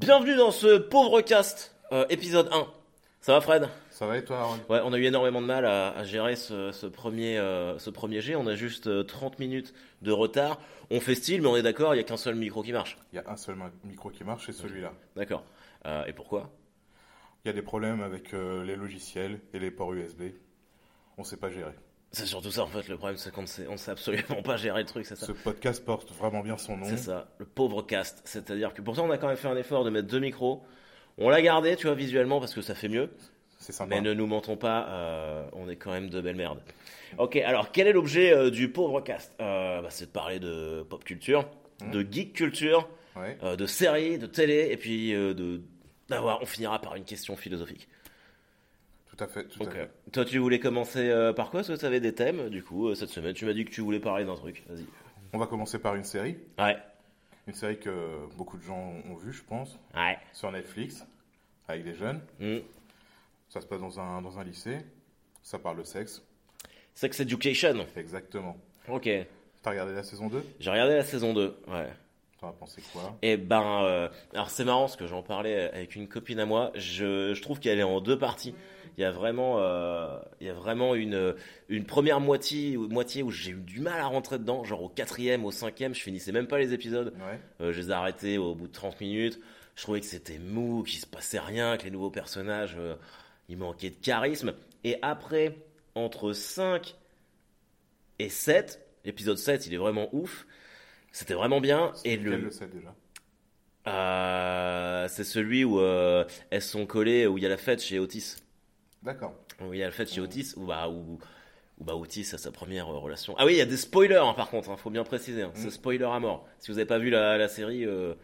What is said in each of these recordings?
Bienvenue dans ce pauvre cast, euh, épisode 1. Ça va Fred? Ça va et toi, Aaron Ouais, on a eu énormément de mal à, à gérer ce, ce premier, euh, ce premier jet. On a juste euh, 30 minutes de retard. On fait style, mais on est d'accord, il n'y a qu'un seul micro qui marche. Il y a un seul micro qui marche, c'est celui-là. D'accord. Euh, et pourquoi? Il y a des problèmes avec euh, les logiciels et les ports USB. On sait pas gérer. C'est surtout ça en fait, le problème c'est qu'on ne sait, on sait absolument pas gérer le truc, c'est ça. Ce podcast porte vraiment bien son nom. C'est ça, le pauvre cast. C'est-à-dire que pourtant on a quand même fait un effort de mettre deux micros. On l'a gardé, tu vois, visuellement parce que ça fait mieux. C'est sympa. Mais ne nous mentons pas, euh, on est quand même de belles merdes. Ok, alors quel est l'objet euh, du pauvre cast? Euh, bah, C'est de parler de pop culture, Mhm. de geek culture, Ouais. de séries, de télé, et puis de d'avoir. On finira par une question philosophique. Tout à fait. Tout Ok. à fait. Toi, tu voulais commencer euh, par quoi Est-ce que tu avais des thèmes Du coup, euh, cette semaine, tu m'as dit que tu voulais parler d'un truc. Vas-y. On va commencer par une série. Ouais, Une série que beaucoup de gens ont vu, je pense, ouais. sur Netflix, avec des jeunes. Hmm. Ça se passe dans un, dans un lycée. Ça parle de sexe. Sex Education. Exactement. Ok. T'as regardé la saison 2 J'ai regardé la saison 2. Ouais. T'en as pensé quoi? Et ben, euh, alors c'est marrant parce que j'en parlais avec une copine à moi. Je, je trouve qu'elle est en deux parties. Il y a vraiment, euh, il y a vraiment une, une première moitié, moitié où j'ai eu du mal à rentrer dedans. Genre au quatrième, au cinquième, je finissais même pas les épisodes. Ouais. Euh, je les ai arrêtés au bout de 30 minutes. Je trouvais que c'était mou, qu'il se passait rien, que les nouveaux personnages, euh, il manquait de charisme. Et après, entre 5 et 7, l'épisode 7, il est vraiment ouf. C'était vraiment bien. Et le, déjà? Euh, c'est celui où euh, elles sont collées, où il y a la fête chez Otis. D'accord. Où il y a la fête chez Otis, où, bah, où, où, bah, Otis a sa première euh, relation. Ah oui, il y a des spoilers hein, par contre, hein, faut bien préciser. hein. C'est Mm. spoiler à mort. Si vous n'avez pas vu la, la série, euh,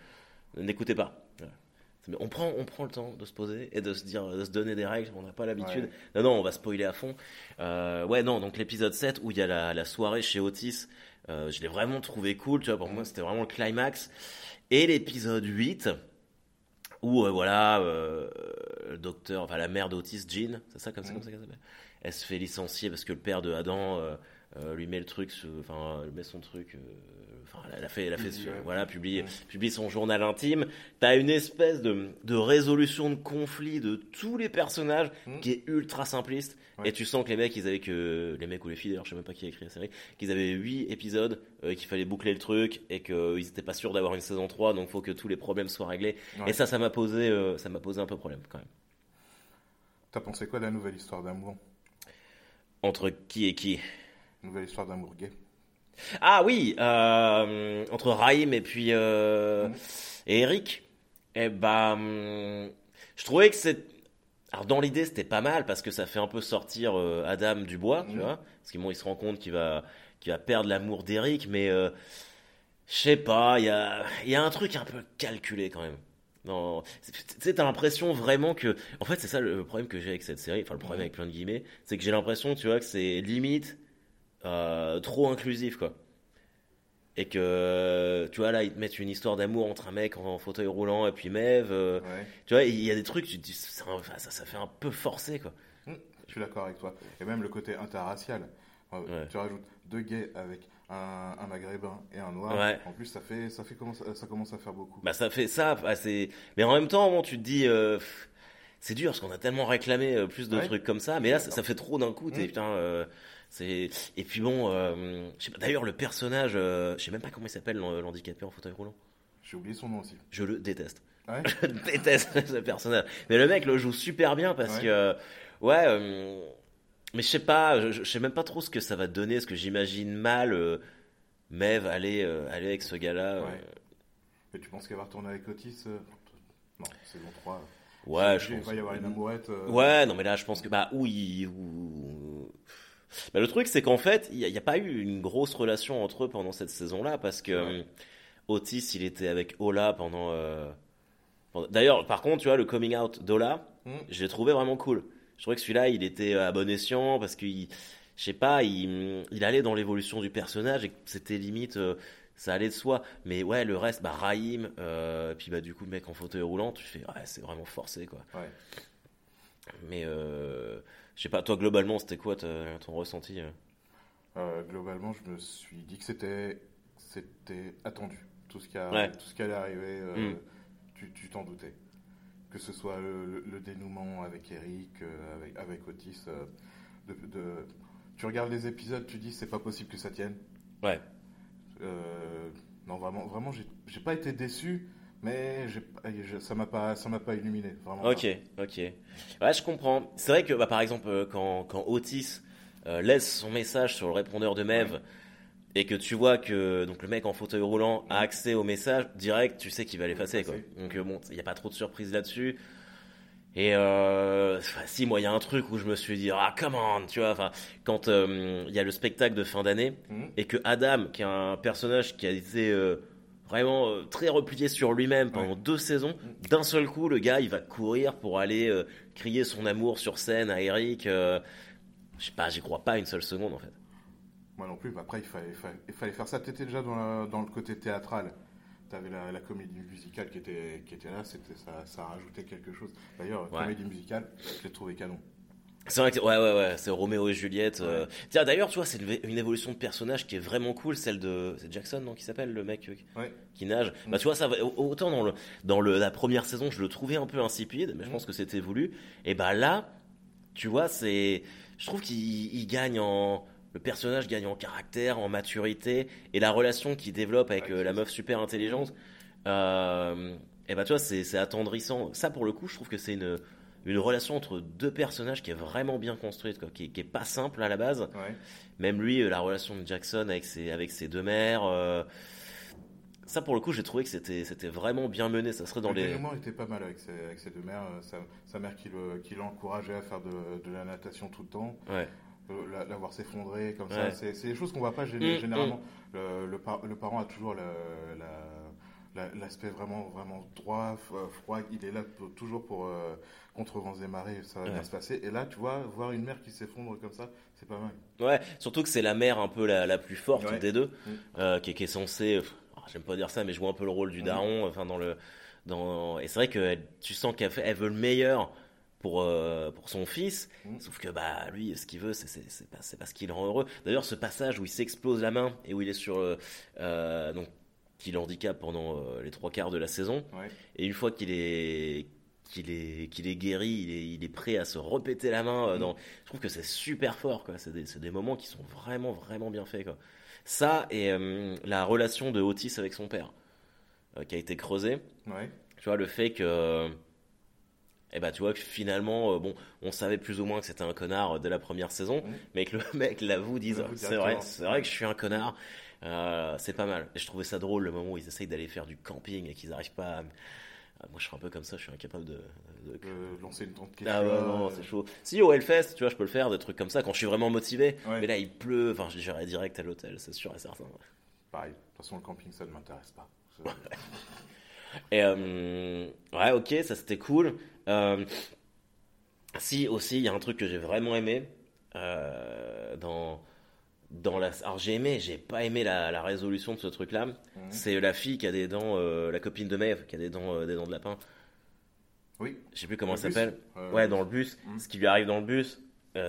n'écoutez pas. Voilà. On prend, on prend le temps de se poser et de se dire, de se donner des règles. On n'a pas l'habitude. Ouais. Non, non, on va spoiler à fond. Euh, ouais, non, donc l'épisode 7 où il y a la, la soirée chez Otis, euh, je l'ai vraiment trouvé cool. Tu vois, pour moi, c'était vraiment le climax. Et l'épisode 8 où, euh, voilà, euh, le docteur, enfin la mère d'Otis, Jean, c'est ça comme ça, Mm. comme ça qu'elle s'appelle? Elle se fait licencier parce que le père de Adam euh, lui met le truc, enfin, met son truc. Euh, Enfin, elle a fait, elle a fait, voilà, publie, publie son journal intime. T'as une espèce de, de résolution de conflit de tous les personnages Mm. qui est ultra simpliste. Ouais. Et tu sens que les mecs, ils avaient que les mecs ou les filles, d'ailleurs, je sais même pas qui a écrit la série, qu'ils avaient 8 épisodes, euh, qu'il fallait boucler le truc et qu'ils étaient pas sûrs d'avoir une saison 3, donc faut que tous les problèmes soient réglés. Ouais. Et ça, ça m'a posé, euh, ça m'a posé un peu problème quand même. T'as pensé quoi de la nouvelle histoire d'amour? Entre qui et qui? Nouvelle histoire d'amour gay Ah oui, euh, entre Raïm et puis euh, et Eric. Eh ben, je trouvais que c'est. Alors dans l'idée, c'était pas mal parce que ça fait un peu sortir euh, Adam du bois, tu Mhm. vois. Parce qu'il bon, il se rend compte qu'il va, qu'il va perdre l'amour d'Eric, mais je sais pas, il y a, il y a un truc un peu calculé quand même. Non, tu sais, t'as l'impression vraiment que, en fait, c'est ça le problème que j'ai avec cette série. Enfin, le problème Mhm. avec plein de guillemets, c'est que j'ai l'impression, tu vois, que c'est limite euh, trop inclusif, quoi. Et que, tu vois, là, ils te mettent une histoire d'amour entre un mec en fauteuil roulant et puis Mev. euh, Ouais. tu vois, il y a des trucs, tu te dis, ça, ça fait un peu forcé, quoi. Hmm, Je suis d'accord avec toi. Et même le côté interracial. Euh, Ouais. Tu rajoutes deux gays avec un, un maghrébin et un noir. Ouais. En plus, ça fait, ça fait commence, ça commence à faire beaucoup. Bah, ça fait ça, bah, c'est. Mais en même temps, bon, tu te dis. euh, c'est dur parce qu'on a tellement réclamé euh, plus de Ouais. trucs comme ça, mais là ça, ça fait trop d'un coup. t'es, Mm. putain, euh, c'est et puis bon, euh. D'ailleurs, le personnage, euh, je sais même pas comment il s'appelle l'han- l'handicapé en fauteuil roulant. J'ai oublié son nom aussi. Je le déteste. Ouais. Je déteste ce personnage. Mais le mec le joue super bien parce Ouais. que, ouais, euh, mais je sais pas, je, je sais même pas trop ce que ça va donner, ce que j'imagine mal, euh, Mev aller, aller avec ce gars-là. Ouais. Mais tu penses qu'elle va retourner avec Otis Non, saison 3. ouais, je Il pense. va y avoir une amourette. Ouais, non, mais là, je pense que, bah, oui, ou... Bah, le truc, c'est qu'en fait, il n'y a, pas eu une grosse relation entre eux pendant cette saison-là, parce que Ouais. euh, Otis, il était avec Ola pendant. euh, pendant- D'ailleurs, par contre, tu vois, le coming out d'Ola, hmm, je l'ai trouvé vraiment cool. Je trouvais que celui-là, il était à bon escient, parce qu'il. Je sais pas, il, il allait dans l'évolution du personnage et que c'était limite. euh, ça allait de soi. Mais ouais, le reste, bah, Raïm, euh, puis bah, du coup, mec en fauteuil roulant, tu fais, ouais, c'est vraiment forcé, quoi. Ouais. Mais euh, je sais pas, toi globalement, c'était quoi ton ressenti euh Euh, globalement, je me suis dit que c'était c'était attendu. Tout ce qui, a, Ouais. tout ce qui allait arriver. euh, Mm. tu tu t'en doutais. Que ce soit le, le- le dénouement avec Eric, euh, avec, avec Otis. de, de- tu regardes les épisodes, tu dis c'est pas possible que ça tienne. Ouais. Non, vraiment, vraiment j'ai j'ai pas été déçu, mais je- ça m'a pas, ça m'a pas illuminé. Vraiment. Ok, ok. Ouais, je comprends. C'est vrai que, bah, par exemple, euh, quand, quand Otis euh, laisse son message sur le répondeur de Mev et que tu vois que donc le mec en fauteuil roulant a accès au message direct, tu sais qu'il va l'effacer. quoi. Donc euh, bon, il n'y a pas trop de surprise là-dessus. Et euh, si, moi, il y a un truc où je me suis dit, ah, come on, tu vois, enfin, quand euh, il y a le spectacle de fin d'année, Mhm. et que Adam, qui est un personnage qui a été vraiment euh, très replié sur lui-même pendant Ouais. deux saisons, d'un seul coup, le gars, il va courir pour aller euh, crier son amour sur scène à Eric. euh, je sais pas, j'y crois pas une seule seconde en fait. Moi non plus, mais après il fallait, il fallait, il fallait faire ça. Tu étais déjà dans, la- dans le côté théâtral. Tu avais la, la comédie musicale qui était, qui était là, c'était, ça, ça a rajouté quelque chose. D'ailleurs, Ouais. comédie musicale, je l'ai trouvé canon. C'est vrai que ouais ouais ouais, c'est Roméo et Juliette. euh. Tiens d'ailleurs, tu vois, c'est une, évolution de personnage qui est vraiment cool, celle de c'est Jackson non qui s'appelle le mec euh, Ouais. qui nage. Bah tu vois ça autant dans le dans le la première saison, je le trouvais un peu insipide, mais je Mm. pense que c'était voulu. Et bah là, tu vois, c'est je trouve qu'il il gagne en le personnage gagne en caractère, en maturité et la relation qu'il développe avec Ouais, euh, la meuf super intelligente. Euh, et bah tu vois, c'est attendrissant. Ça pour le coup, je trouve que c'est une une relation entre deux personnages qui est vraiment bien construite, quoi, qui, qui est pas simple à la base. Ouais. Même lui, euh, la relation de Jackson avec ses, avec ses deux mères. euh, ça, pour le coup, j'ai trouvé que c'était, c'était vraiment bien mené. Ça serait dans le les. était pas mal avec ses, avec ses deux mères. euh, Sa, sa mère qui, le, qui l'encourageait à faire de, de la natation tout le temps. Ouais. la, la voir s'effondrer comme Ouais. ça. C'est, c'est des choses qu'on voit pas gé- Mm, généralement. Le, le, par- le parent a toujours la- l'aspect vraiment, vraiment droit, f- froid. Il est là pour- toujours pour euh, contre vents et marées, ça va Ouais. bien se passer. Et là, tu vois, voir une mère qui s'effondre comme ça, c'est pas mal. Ouais, surtout que c'est la mère un peu la, la plus forte Ouais. des deux, Mm. euh, qui, est- qui est censée. oh, j'aime pas dire ça, mais joue un peu le rôle du Mm. daron. Enfin, dans le. Dans, et c'est vrai que tu sens qu'elle veut le meilleur pour, euh, pour son fils. Mm. Sauf que bah lui, ce qu'il veut, c'est, c'est, c'est pas, pas ce qui le rend heureux. D'ailleurs, ce passage où il s'explose la main et où il est sur euh, euh, donc qui le handicape pendant euh, les trois quarts de la saison. Ouais. Et une fois qu'il est qu'il est qu'il est guéri, il est, il est prêt à se repéter la main. euh, Mm. dans... Je trouve que c'est super fort. Quoi. C'est, des, des moments qui sont vraiment vraiment bien faits. Quoi. Ça et euh, la relation de Otis avec son père qui a été creusée. Ouais. Tu vois, le fait que. Eh ben, tu vois que finalement, euh, bon, on savait plus ou moins que c'était un connard euh, dès la première saison, Mhm. mais que le mec l'avoue, dise L'avoue c'est vrai, c'est vrai que je suis un connard. Euh, c'est pas mal. Et je trouvais ça drôle le moment où ils essayent d'aller faire du camping et qu'ils n'arrivent pas à. Ah, Moi, je suis un peu comme ça, je suis incapable de. de- Euh, lancer une tente Ah ouais, non, c'est chaud. Si au Hellfest, tu vois, je peux le faire, des trucs comme ça, quand je suis vraiment motivé. Ouais. Mais là, il pleut, enfin, j'irai direct à l'hôtel, c'est sûr et certain. Pareil. De toute façon, le camping, ça ne m'intéresse pas. Et euh, ouais, ok, ça c'était cool. Euh, si aussi, il y a un truc que j'ai vraiment aimé dans dans la. Alors j'ai aimé, j'ai pas aimé la, la résolution de ce truc-là. Mhm. C'est la fille qui a des dents, euh, la copine de Maeve, qui a des dents, euh, des dents de lapin. Oui. Je sais plus comment Le elle s'appelle. Euh, Ouais, dans le bus. Mhm. Ce qui lui arrive dans le bus,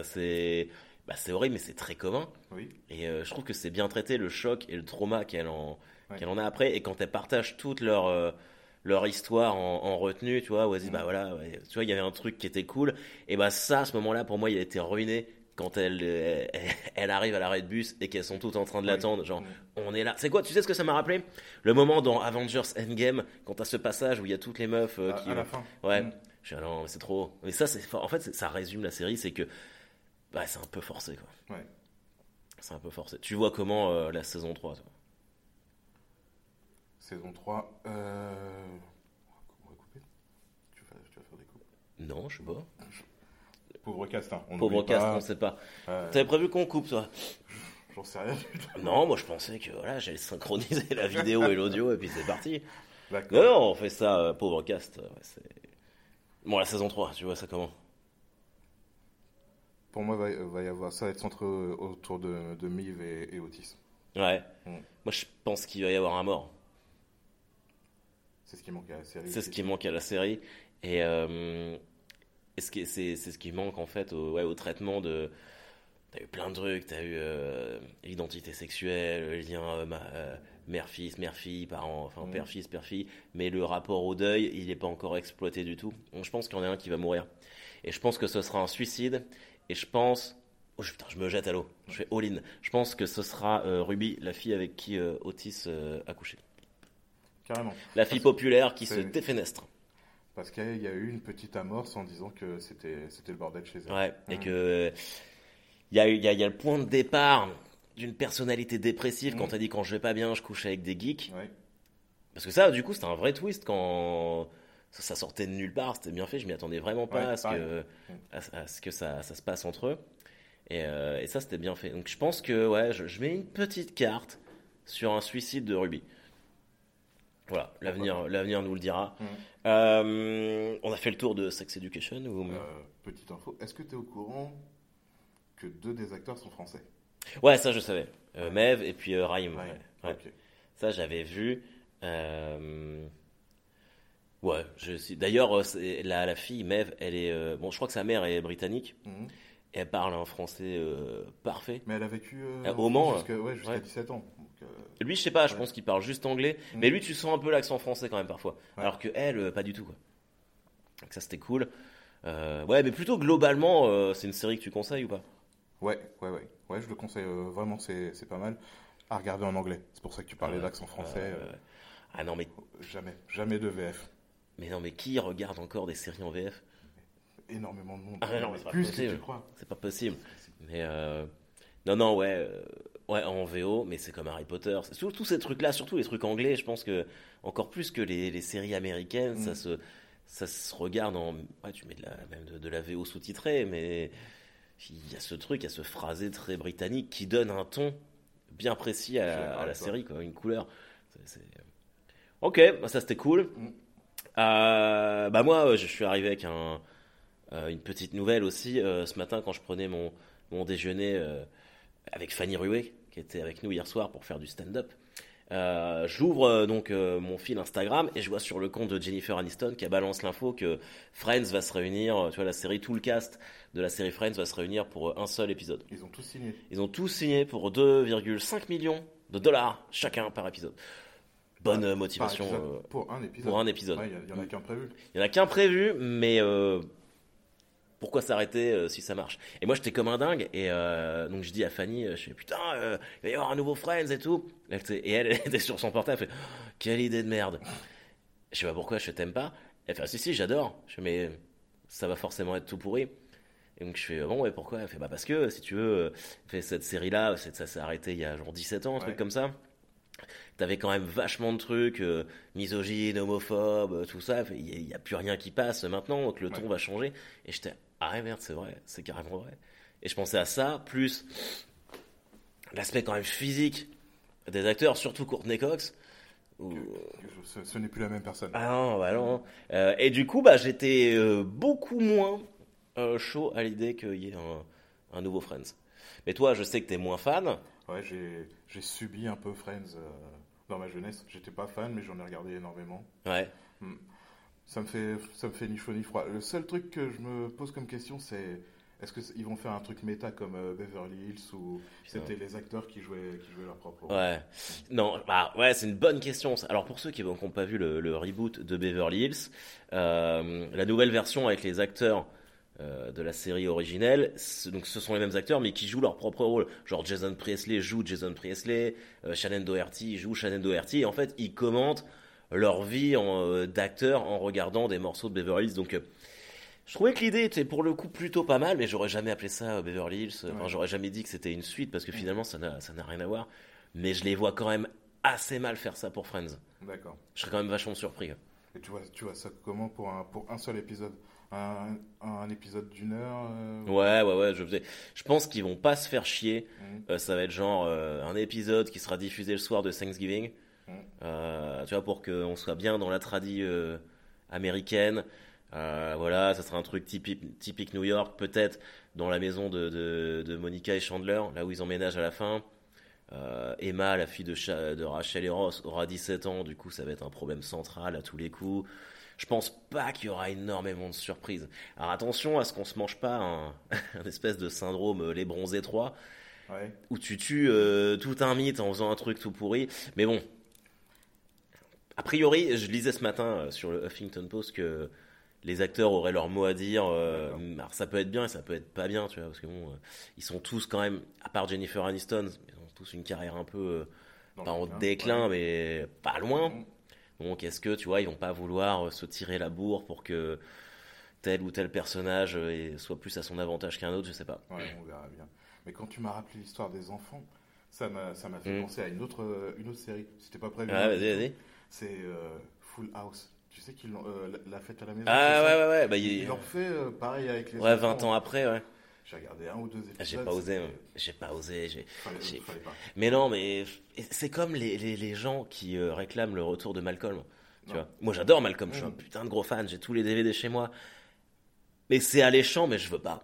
c'est bah, c'est horrible, mais c'est très commun. Oui. Et je trouve que c'est bien traité le choc et le trauma qu'elle en, Ouais. qu'elle en a après. Et quand elles partagent toute leur, leur histoire en, en retenue, tu vois, où elles disent, Mm. bah voilà, ouais, tu vois, il y avait un truc qui était cool. Et bah ça, à ce moment-là, pour moi, il a été ruiné quand elle, elle, elle arrive à l'arrêt de bus et qu'elles sont toutes en train de l'attendre. Genre, on est là. C'est quoi Tu sais ce que ça m'a rappelé? Le moment dans Avengers Endgame, quand t'as ce passage où il y a toutes les meufs euh, À, qui. à la fin. Ouais. Mm. Je ah non, mais c'est trop. Mais ça, c'est. En fait, ça résume la série, c'est que bah, c'est un peu forcé, quoi. Ouais. C'est un peu forcé. Tu vois comment euh, la saison 3 toi? Saison 3. Euh... On va couper. Tu vas, tu vas faire des coupes. Non, je sais pas. Pauvre cast, hein. On Pauvre n'oublie cast, pas. on sait pas. Euh, T'avais prévu qu'on coupe, toi? J'en sais rien du tout. Non, moi je pensais que voilà, j'allais synchroniser la vidéo et l'audio et puis c'est parti. Non, non, on fait ça, euh, pauvre cast. ouais, c'est... Bon, la saison 3, tu vois ça comment? Pour moi, va, va y avoir, ça va être centré au- autour de, de Mive et, et Otis. Ouais. Mm. Moi je pense qu'il va y avoir un mort. C'est ce qui manque à la série. C'est ce qui manque à la série. Et, euh, et ce c'est, c'est ce qui manque en fait au, ouais, au traitement de. T'as eu plein de trucs, t'as eu euh, l'identité sexuelle, le lien euh, euh, mère-fils, mère-fille, parents, enfin Mhm. père-fils, père-fille, mais le rapport au deuil, il n'est pas encore exploité du tout. Donc je pense qu'il y en a un qui va mourir. Et je pense que ce sera un suicide. Et je pense. Oh putain, je me jette à l'eau. Je fais all-in. Je pense que ce sera euh, Ruby, la fille avec qui euh, Otis euh, a couché. Carrément. La fille populaire qui se défenestre. Parce qu'il y a eu une petite amorce en disant que c'était c'était le bordel chez elle. Ouais, et que il y a, il y, a, y a le point de départ d'une personnalité dépressive quand Mhm. t'as dit quand je vais pas bien, je couche avec des geeks. Ouais. Parce que ça, du coup, c'était un vrai twist quand ça, ça sortait de nulle part. C'était bien fait. Je m'y attendais vraiment pas Ouais, à, ce que, à, à ce que ça, ça se passe entre eux. Et, euh, et ça, c'était bien fait. Donc, je pense que ouais, je, je mets une petite carte sur un suicide de Ruby. Voilà, l'avenir, l'avenir nous le dira. Mhm. Euh, on a fait le tour de Sex Education ou Euh, petite info, est-ce que tu es au courant que deux des acteurs sont français? Ouais, ça je savais. Euh, Mev et puis euh, Raïm. Ouais. ouais. Ça j'avais vu. Ouais, je suis. D'ailleurs, la, la fille Mev, elle est. Bon, je crois que sa mère est britannique. Et elle parle un français parfait. Mais elle a vécu au Mans, jusqu'à ouais, Ouais. 17 ans. Lui, je sais pas, je Ouais. pense qu'il parle juste anglais. Mhm. Mais lui, tu sens un peu l'accent français quand même parfois. Ouais. Alors que elle, euh, pas du tout. Quoi. Donc ça, c'était cool. Euh, ouais, mais plutôt globalement, euh, c'est une série que tu conseilles ou pas? Ouais, ouais, ouais. Ouais, je le conseille euh, vraiment, c'est pas mal. À regarder en anglais. C'est pour ça que tu parlais d'accent français. Ah non, mais, jamais, jamais de VF. mais non, mais qui regarde encore des séries en VF Énormément de monde. Ah, non, mais c'est pas possible. C'est pas possible. Mais non, non, ouais, euh, ouais, en VO, mais c'est comme Harry Potter. Tous ces trucs-là, surtout les trucs anglais. Je pense que encore plus que les, les séries américaines, Mm. ça se ça se regarde en. Ouais, tu mets de la même de, de la VO sous-titrée, mais il y a ce truc, il y a ce phrasé très britannique qui donne un ton bien précis à, la série, quoi, une couleur. Ok, bah ça c'était cool. Mm. Euh, bah moi, je suis arrivé avec un, euh, une petite nouvelle aussi euh, ce matin quand je prenais mon, mon déjeuner avec Fanny Ruet, qui était avec nous hier soir pour faire du stand-up. Euh, J'ouvre euh, donc euh, mon fil Instagram et je vois sur le compte de Jennifer Aniston qui balance l'info que Friends va se réunir, tu vois la série, tout le cast de la série Friends va se réunir pour un seul épisode. Ils ont tous signé. Ils ont tous signé pour 2,5 millions de dollars chacun par épisode. Bonne motivation épisode, euh, pour un épisode. pour un épisode. Ouais, il y, en a qu'un prévu. Il y en a qu'un prévu, mais euh, pourquoi s'arrêter euh, si ça marche Et moi, j'étais comme un dingue, et euh, donc je dis à Fanny, euh, je fais putain, euh, il va y avoir un nouveau Friends et tout. Et elle, elle était sur son portable, elle fait Oh, quelle idée de merde. Je sais pas pourquoi, je t'aime pas? Elle fait ah, si si, j'adore. Je fais mais ça va forcément être tout pourri. Et donc je fais bon ouais pourquoi? Elle fait bah parce que si tu veux, fait cette série là, ça s'est arrêté il y a genre 17 ans, un truc comme ça. T'avais quand même vachement de trucs, euh, misogynes, homophobes, tout ça. Il n'y a, plus rien qui passe maintenant, donc le ton va changer. Et j'étais, ah ouais, merde, c'est vrai, c'est carrément vrai. Et je pensais à ça, plus l'aspect quand même physique des acteurs, surtout Courtney Cox. où- ce ce n'est plus la même personne. Ah non, bah non. Euh, et du coup, bah, j'étais euh, beaucoup moins euh, chaud à l'idée qu'il y ait un, un nouveau Friends. Mais toi, je sais que t'es moins fan. Ouais, j'ai subi un peu Friends dans ma jeunesse. J'étais pas fan, mais j'en ai regardé énormément. Ouais. Ça me fait, ça me fait ni chaud ni froid. Le seul truc que je me pose comme question, c'est est-ce qu'ils vont faire un truc méta comme euh, Beverly Hills ou c'était les acteurs qui jouaient, qui jouaient leur propre rôle? Ouais. Non, bah, ouais, c'est une bonne question. Alors pour ceux qui n'ont pas vu le, le reboot de Beverly Hills, euh, la nouvelle version avec les acteurs euh, de la série originelle, ce- donc ce sont les mêmes acteurs mais qui jouent leur propre rôle. Genre Jason Priestley joue Jason Priestley, Shannon Doherty joue Shannon Doherty. Et en fait, ils commentent leur vie euh, d'acteur en regardant des morceaux de Beverly Hills. Donc euh, je trouvais que l'idée était pour le coup plutôt pas mal, mais j'aurais jamais appelé ça euh, Beverly Hills. Enfin, Ouais. j'aurais jamais dit que c'était une suite parce que finalement ça n'a rien à voir. Mais je les vois quand même assez mal faire ça pour Friends. D'accord. Je serais quand même vachement surpris. Et tu vois, tu vois ça comment pour un, pour un seul épisode? Un, un épisode d'une heure euh, Ouais, ouais, ouais. Je, faisais- je pense qu'ils vont pas se faire chier. Euh, ça va être genre euh, un épisode qui sera diffusé le soir de Thanksgiving. Euh, tu vois, pour qu'on soit bien dans la tradie euh, américaine. Euh, voilà, ça sera un truc typique, typique New York, peut-être dans la maison de, de, de Monica et Chandler, là où ils emménagent à la fin. Emma, la fille de, Cha- de Rachel et Ross, aura 17 ans, du coup ça va être un problème central à tous les coups. Je pense pas qu'il y aura énormément de surprises. Alors attention à ce qu'on se mange pas un, un espèce de syndrome les bronzés 3 Ouais. où tu tues tout un mythe en faisant un truc tout pourri. Mais bon, A priori, je lisais ce matin euh, sur le Huffington Post que les acteurs auraient leur mot à dire. euh, alors ça peut être bien et ça peut être pas bien, tu vois, parce que bon, euh, ils sont tous quand même, à part Jennifer Aniston, ils ont tous une carrière un peu euh, pas en déclin, ouais. mais pas loin. Mm. Donc est-ce que, tu vois, ils vont pas vouloir se tirer la bourre pour que tel ou tel personnage soit plus à son avantage qu'un autre, je sais pas. Ouais, on verra bien. Mais quand tu m'as rappelé l'histoire des enfants, ça m'a fait Mm. penser à une autre, une autre série. C'était pas prévu. Hein, vas-y, vas-y. C'est euh, Full House. Tu sais qu'ils l'ont euh, la- fête à la maison. Ah ouais, ouais, ouais, bah, Ils il... l'ont fait euh, pareil avec les ouais, enfants. 20 ans après, ouais. J'ai regardé un ou deux épisodes. Ah, J'ai pas osé, j'ai pas osé, j'ai... Mais non, mais c'est comme les, les, les gens qui réclament le retour de Malcolm. Tu vois. Moi j'adore Malcolm, je suis un Mm. putain de gros fan, j'ai tous les DVD chez moi. Mais c'est alléchant, mais je veux pas.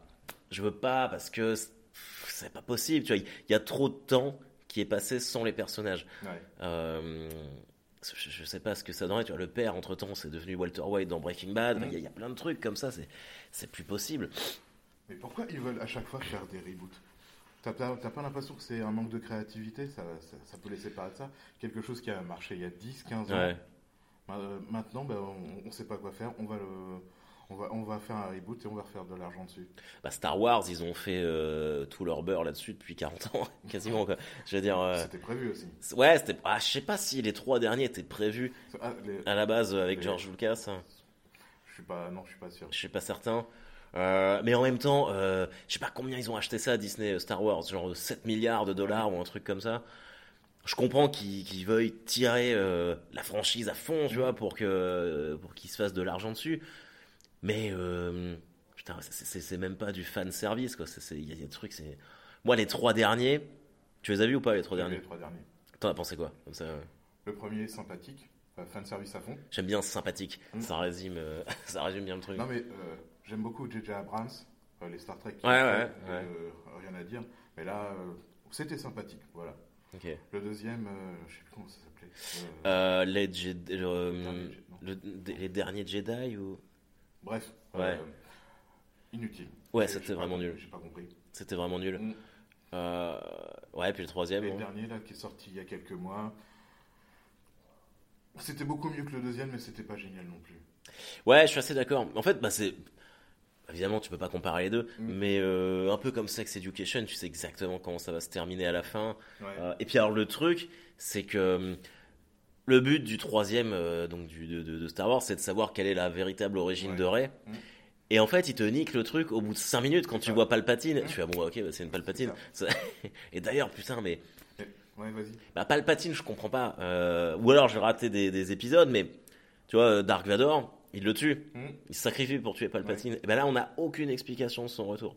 Je veux pas parce que c'est- c'est pas possible. Tu vois, il y a trop de temps qui est passé sans les personnages. Ouais. Euh, je, je sais pas ce que ça donnerait. Tu vois, le père, entre temps, c'est devenu Walter White dans Breaking Bad. Il Mm. y, a- il y a plein de trucs comme ça. C'est, c'est plus possible. Mais pourquoi ils veulent à chaque fois faire des reboots? T'as pas, pas l'impression que c'est un manque de créativité? Ça, ça, ça peut laisser paraître ça? Quelque chose qui a marché il y a 10, 15 ans? Ouais. Euh, Maintenant, ben, on ne sait pas quoi faire. On va, le, on, va, on va faire un reboot et on va refaire de l'argent dessus. Bah, Star Wars, ils ont fait euh, tout leur beurre là-dessus depuis 40 ans, quasiment. Quoi. Je veux dire, euh, C'était prévu aussi. ouais, c'était. Ah, je sais pas si les trois derniers étaient prévus Ah, les- à la base avec Les- George Lucas. je suis pas, non, je suis pas sûr. Je suis pas certain. Euh, mais en même temps, je sais pas combien ils ont acheté ça Disney euh, Star Wars, genre 7 milliards de dollars ou un truc comme ça. Je comprends qu'ils veuillent tirer euh, la franchise à fond, tu vois, pour que pour qu'ils se fassent de l'argent dessus. Mais euh, putain, c'est- même pas du fan service quoi. Il y, a des trucs, c'est moi les trois derniers. Tu les as vus ou pas les trois derniers? Les trois derniers. T'en as pensé quoi Comme ça, euh, Le premier, sympathique. fan service à fond. J'aime bien sympathique. Mm. Ça résume, euh, ça résume bien le truc. Non, mais j'aime beaucoup J.J. Abrams, les Star Trek. Ouais, ouais, fait, ouais. rien à dire. Mais là, c'était sympathique. Voilà. Ok. Le deuxième, je sais plus comment ça s'appelait. Les, les derniers Jedi ou? Bref. Ouais. euh, inutile. Ouais, c'était vraiment nul. J'ai pas compris. c'était vraiment nul. Mm. Euh, ouais, puis le troisième. Et bon. le dernier, là, qui est sorti il y a quelques mois. C'était beaucoup mieux que le deuxième, mais c'était pas génial non plus. Ouais, je suis assez d'accord. En fait, bah c'est évidemment tu peux pas comparer les deux, Mm. mais euh, un peu comme Sex Education, tu sais exactement comment ça va se terminer à la fin. Ouais. Euh, et puis alors le truc, c'est que hum, le but du troisième, euh, donc du, de, Star Wars, c'est de savoir quelle est la véritable origine Ouais. de Rey. Mm. Et en fait, il te nique le truc au bout de 5 minutes quand tu ça. vois Palpatine. Mm. Tu fais, bon, ok, bah, c'est une Palpatine. Et d'ailleurs, putain, mais Ouais, vas-y. bah, Palpatine, je comprends pas. Euh, ou alors j'ai raté des, des épisodes, mais tu vois, euh, Dark Vador, il le tue. Mm. Il se sacrifie pour tuer Palpatine. Et ben là, on n'a aucune explication de son retour.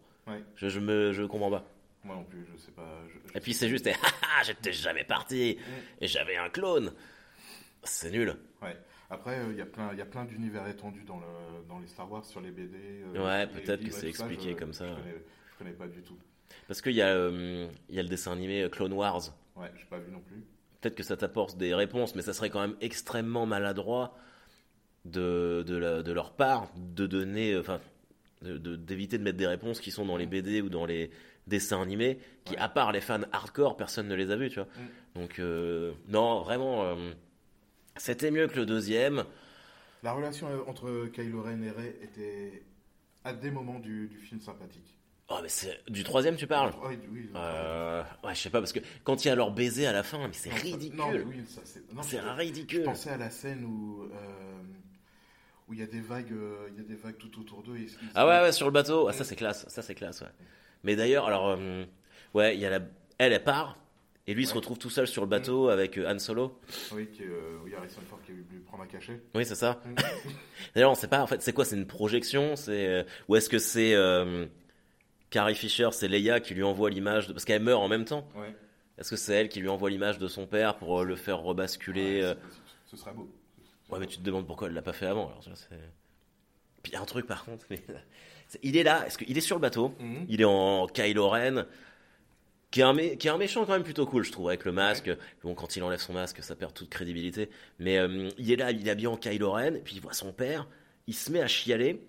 Je, je me je comprends pas. Moi non plus, je sais pas. je- je- Et puis c'est juste, ah, j'étais jamais parti et j'avais un clone. C'est nul. Ouais. Après, euh, il y a plein, il y a plein d'univers étendus dans, le, dans les Star Wars sur les BD. euh, Ouais, peut-être que c'est expliqué je- comme ça. Je connais, je connais pas du tout. Parce qu'il y, a, euh, y a le dessin animé euh, Clone Wars. Ouais, j'ai pas vu non plus. Peut-être que ça t'apporte des réponses, mais ça serait quand même extrêmement maladroit de, de, la- de leur part de donner, enfin, de- d'éviter de, mettre des réponses qui sont dans les BD ou dans les dessins animés, qui, Ouais. à part les fans hardcore, personne ne les a vus, tu vois. Mm. Donc, non, vraiment, c'était mieux que le deuxième. La relation entre Kylo Ren et Rey était, à des moments du, du film, sympathique. Oh, mais c'est du troisième, tu parles? Oui, oui, Euh, Ouais, je sais pas, parce que quand il y a leur baiser à la fin, mais c'est ridicule. Non, mais oui, ça c'est. c'est je- Je ridicule. pensais à la scène où euh, où il y a des vagues, euh, il y a des vagues tout autour d'eux. et Ah ouais, ouais, sur le bateau. Ah, ça, c'est classe. Ça, c'est classe, ouais. Mais d'ailleurs, alors, ouais, il y a la... elle, elle part. Et lui, il se retrouve tout seul sur le bateau avec euh, Han Solo. Oui, qui, euh, a Harrison Ford qui venu prendre un cachet. Oui, c'est ça. Mm. D'ailleurs, on sait pas, en fait, c'est quoi C'est une projection C'est euh, Ou est-ce que c'est euh, Carrie Fisher, c'est Leia qui lui envoie l'image de... Parce qu'elle meurt en même temps. Ouais. Est-ce que c'est elle qui lui envoie l'image de son père pour le faire rebasculer Ouais. Ce serait beau. Ouais, mais tu te demandes pourquoi elle l'a pas fait avant. Alors, Puis il y a un truc par contre. Mais... Il est là, est-ce qu'il est sur le bateau Mhm. Il est en Kylo Ren, qui est, un mé- qui est un méchant quand même plutôt cool, je trouve, avec le masque. Bon, quand il enlève son masque, ça perd toute crédibilité. Mais euh, il est là, il est habillé en Kylo Ren, puis il voit son père, il se met à chialer.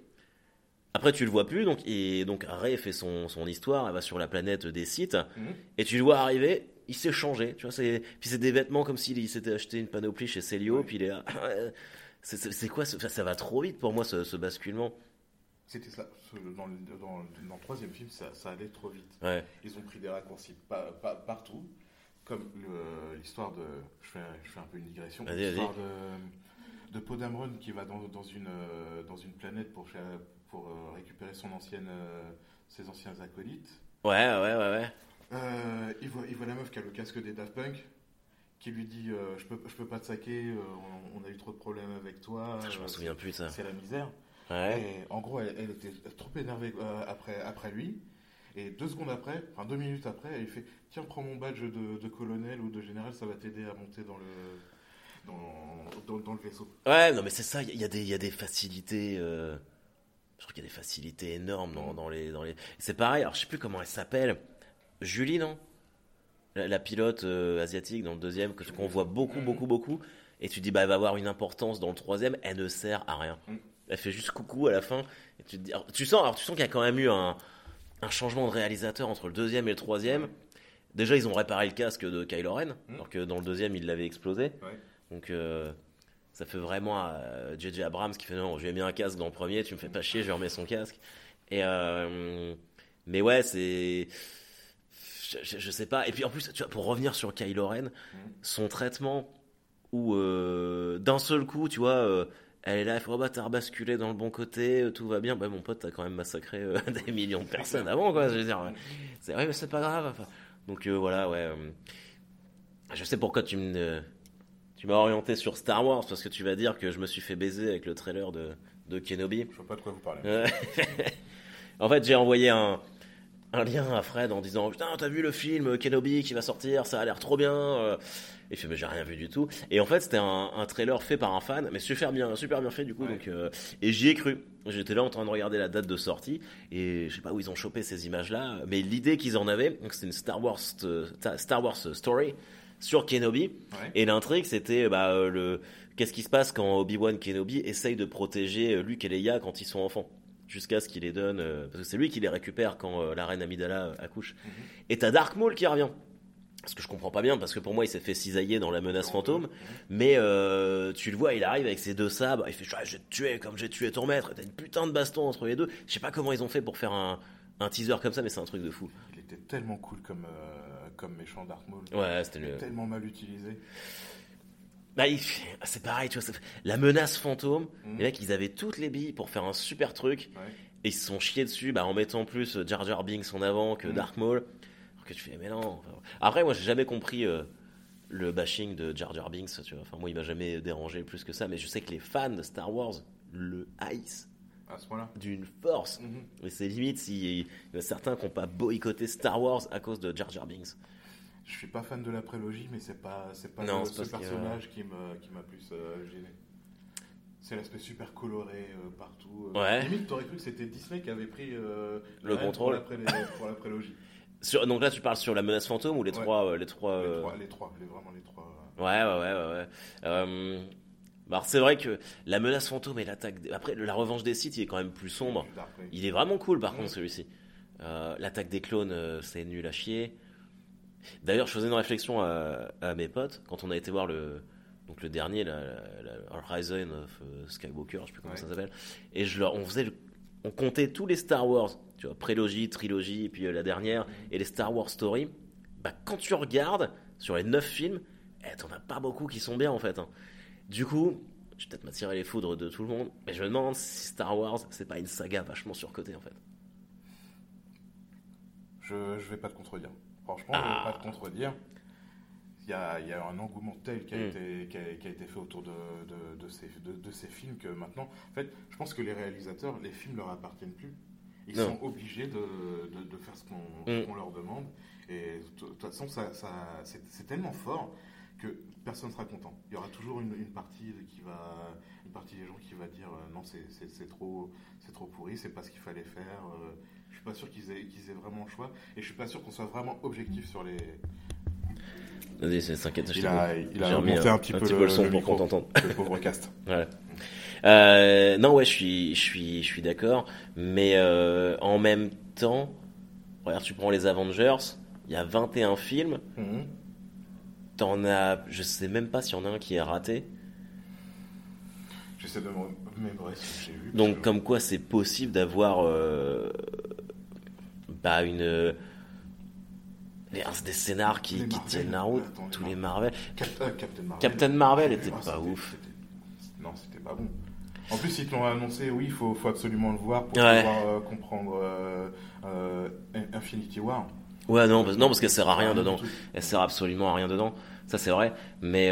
Après, tu le vois plus, donc, et donc Rey fait son, son histoire, elle va sur la planète des sites, Mhm. et tu le vois arriver, il s'est changé, tu vois. C'est, puis c'est des vêtements comme s'il s'était acheté une panoplie chez Célio, puis il est là. c'est, quoi ce- ça, ça va trop vite pour moi ce, ce basculement. C'était ça. Dans le, dans, dans le troisième film, ça, ça allait trop vite. Ouais. Ils ont pris des raccourcis pa- pa- partout. Comme l'histoire de. Je fais, je fais un peu une digression. L'histoire de, de Podamron qui va dans, dans une, dans une planète pour, euh, récupérer son ancienne, euh, ses anciens acolytes. Ouais, ouais, ouais, ouais. Euh, il, voit, il voit la meuf qui a le casque des Daft Punk qui lui dit euh, je, peux, je peux pas te saquer, euh, on, on a eu trop de problèmes avec toi. Je m'en souviens plus ça. C'est la misère. Ouais. Et en gros, elle, elle était trop énervée euh, après, après lui. Et deux secondes après, enfin deux minutes après, elle lui fait Tiens, prends mon badge de, de colonel ou de général, ça va t'aider à monter dans le, dans, dans, dans le vaisseau. Ouais, non, mais c'est ça, il y, a des- il y a des facilités. euh, Je trouve qu'il y a des facilités énormes dans, dans les. Dans les... C'est pareil, alors je sais plus comment elle s'appelle. Julie, non? La, la pilote euh, asiatique dans le deuxième, que- qu'on voit beaucoup, beaucoup, beaucoup. Et tu dis, bah, elle va avoir une importance dans le troisième, elle ne sert à rien. Elle fait juste coucou à la fin. Et tu, te dis, alors, tu sens, alors, tu sens qu'il y a quand même eu un, un changement de réalisateur entre le deuxième et le troisième. Déjà, ils ont réparé le casque de Kylo Ren, Mm. alors que dans le deuxième, il l'avait explosé. Ouais. Donc, euh, ça fait vraiment euh, JJ Abrams qui fait non, je lui ai mis un casque dans le premier, tu me fais pas chier, je lui remets son casque. Et euh, mais ouais, c'est. Je, je- je sais pas. Et puis en plus, tu vois, pour revenir sur Kylo Ren, son traitement où euh, d'un seul coup, tu vois, euh, elle est là, elle fait oh bah t'as rebasculé dans le bon côté, euh, tout va bien. Bah mon pote, t'as quand même massacré euh, des millions de personnes avant, quoi. Je veux dire, c'est vrai, mais c'est pas grave. enfin. Donc euh, voilà, ouais. je sais pourquoi tu me. Tu m'as orienté sur Star Wars parce que tu vas dire que je me suis fait baiser avec le trailer de, de Kenobi. Je vois pas de quoi vous parlez. En fait, j'ai envoyé un, un lien à Fred en disant Putain, t'as vu le film Kenobi qui va sortir Ça a l'air trop bien. Euh. Il fait Mais j'ai rien vu du tout. Et en fait, c'était un, un trailer fait par un fan, mais super bien, super bien fait du coup. Ouais. Donc, euh, et j'y ai cru. J'étais là en train de regarder la date de sortie et je sais pas où ils ont chopé ces images-là, mais l'idée qu'ils en avaient, donc c'était une Star Wars, euh, Star Wars story sur Kenobi. Ouais. Et l'intrigue, c'était bah, euh, le qu'est-ce qui se passe quand Obi-Wan Kenobi essaye de protéger Luke et Leia quand ils sont enfants, jusqu'à ce qu'il les donne, euh, parce que c'est lui qui les récupère quand euh, la reine Amidala accouche. Mhm. Et t'as Dark Maul qui revient. Ce que je comprends pas bien, parce que pour moi, il s'est fait cisailler dans la menace fantôme. Mais euh, tu le vois, il arrive avec ses deux sabres, il fait Ah, Je vais te tuer comme j'ai tué ton maître. T'as une putain de baston entre les deux. Je sais pas comment ils ont fait pour faire un, un teaser comme ça, mais c'est un truc de fou. Il était tellement cool comme, euh, comme méchant Darth Maul. Ouais, c'était le. Tellement mal utilisé. Bah, il- c'est pareil, tu vois. La menace fantôme, Mhm. les mecs, ils avaient toutes les billes pour faire un super truc. Ouais. Et ils se sont chiés dessus bah, en mettant plus Jar Jar Binks en avant que Mhm. Dark Maul. Que tu fais, mais non. Après, moi, j'ai jamais compris euh, le bashing de Jar Jar Binks. Tu vois. Enfin, moi, il m'a jamais dérangé plus que ça. Mais je sais que les fans de Star Wars le haïssent À ce point-là. d'une force. Mhm. Et c'est limite s'il y a certains qui n'ont pas boycotté Star Wars à cause de Jar Jar Binks. Je suis pas fan de la prélogie, mais c'est pas, c'est pas Non, le- c'est ce personnage qui me- qui m'a plus euh, gêné. C'est l'aspect super coloré euh, partout. euh. Ouais. Limite, t'aurais cru que c'était Disney qui avait pris euh, Le contrôle. pour la, pré- pour la prélogie. Sur- donc là, tu parles sur la menace fantôme ou les Ouais. trois, euh, les trois, Les euh, trois, les trois, les- vraiment les trois. euh. Ouais, ouais, ouais, ouais. ouais. Euh, bah, c'est vrai que la menace fantôme et l'attaque. Après, la revanche des sites, il est quand même plus sombre. Il est vraiment cool, par Ouais. contre, celui-ci. Euh, l'attaque des clones, c'est nul à chier. D'ailleurs, je faisais une réflexion à, à mes potes quand on a été voir le, donc le dernier, la, la- la Horizon of Skywalker, je sais plus comment Ouais. ça s'appelle. Et je leur, on faisait, le- on comptait tous les Star Wars, tu vois, prélogie, trilogie, et puis euh, la dernière, et les Star Wars Story. Bah, quand tu regardes sur les 9 films, eh, t'en as pas beaucoup qui sont bien en fait. hein. Du coup, je vais peut-être m'attirer les foudres de tout le monde, mais je me demande si Star Wars, c'est pas une saga vachement surcotée en fait. Je, je vais pas te contredire. Franchement, Ah. je vais pas te contredire. Il y a, il y a un engouement tel qui a, Mm. été, qui, a, qui a été fait autour de, de, de ces, de, ces films que maintenant, en fait, je pense que les réalisateurs, les films leur appartiennent plus. Ils Non. sont obligés de, faire ce qu'on Mm. leur demande. Et de toute façon, ça, ça, c'est tellement fort que personne ne sera content. Il y aura toujours une, une partie qui va, une partie des gens qui va dire euh, non, c'est trop, c'est trop pourri, c'est pas ce qu'il fallait faire. euh, je suis pas sûr qu'ils aient, qu'ils aient vraiment le choix, et je suis pas sûr qu'on soit vraiment objectif sur les. Vas-y, je Il a, il a J'ai remis monté un, petit peu, le, son pour qu'on t'entende. le pauvre cast. Voilà. Euh, non, ouais, je suis, je suis, je suis d'accord. Mais euh, en même temps, regarde, tu prends les Avengers, il y a 21 films. Mhm. T'en as, je sais même pas s'il y en a un qui est raté. J'essaie de me remémorer ce que j'ai vu. Donc, comme quoi c'est possible d'avoir euh, bah, une. Des, des scénars qui, Les qui Marvel. tiennent la route. Attends, les tous les Marvel. Marvel. Cap- euh, Captain Marvel. Captain Marvel Ah, était pas ouf. c'était- Non, c'était pas bon. En plus, ils te l'ont annoncé, oui, il faut, faut absolument le voir pour Ouais. pouvoir euh, comprendre euh, euh, Infinity War. Ouais, non, parce, non, parce qu'elle sert à rien dedans. Elle sert absolument à rien dedans. Ça, c'est vrai. Mais.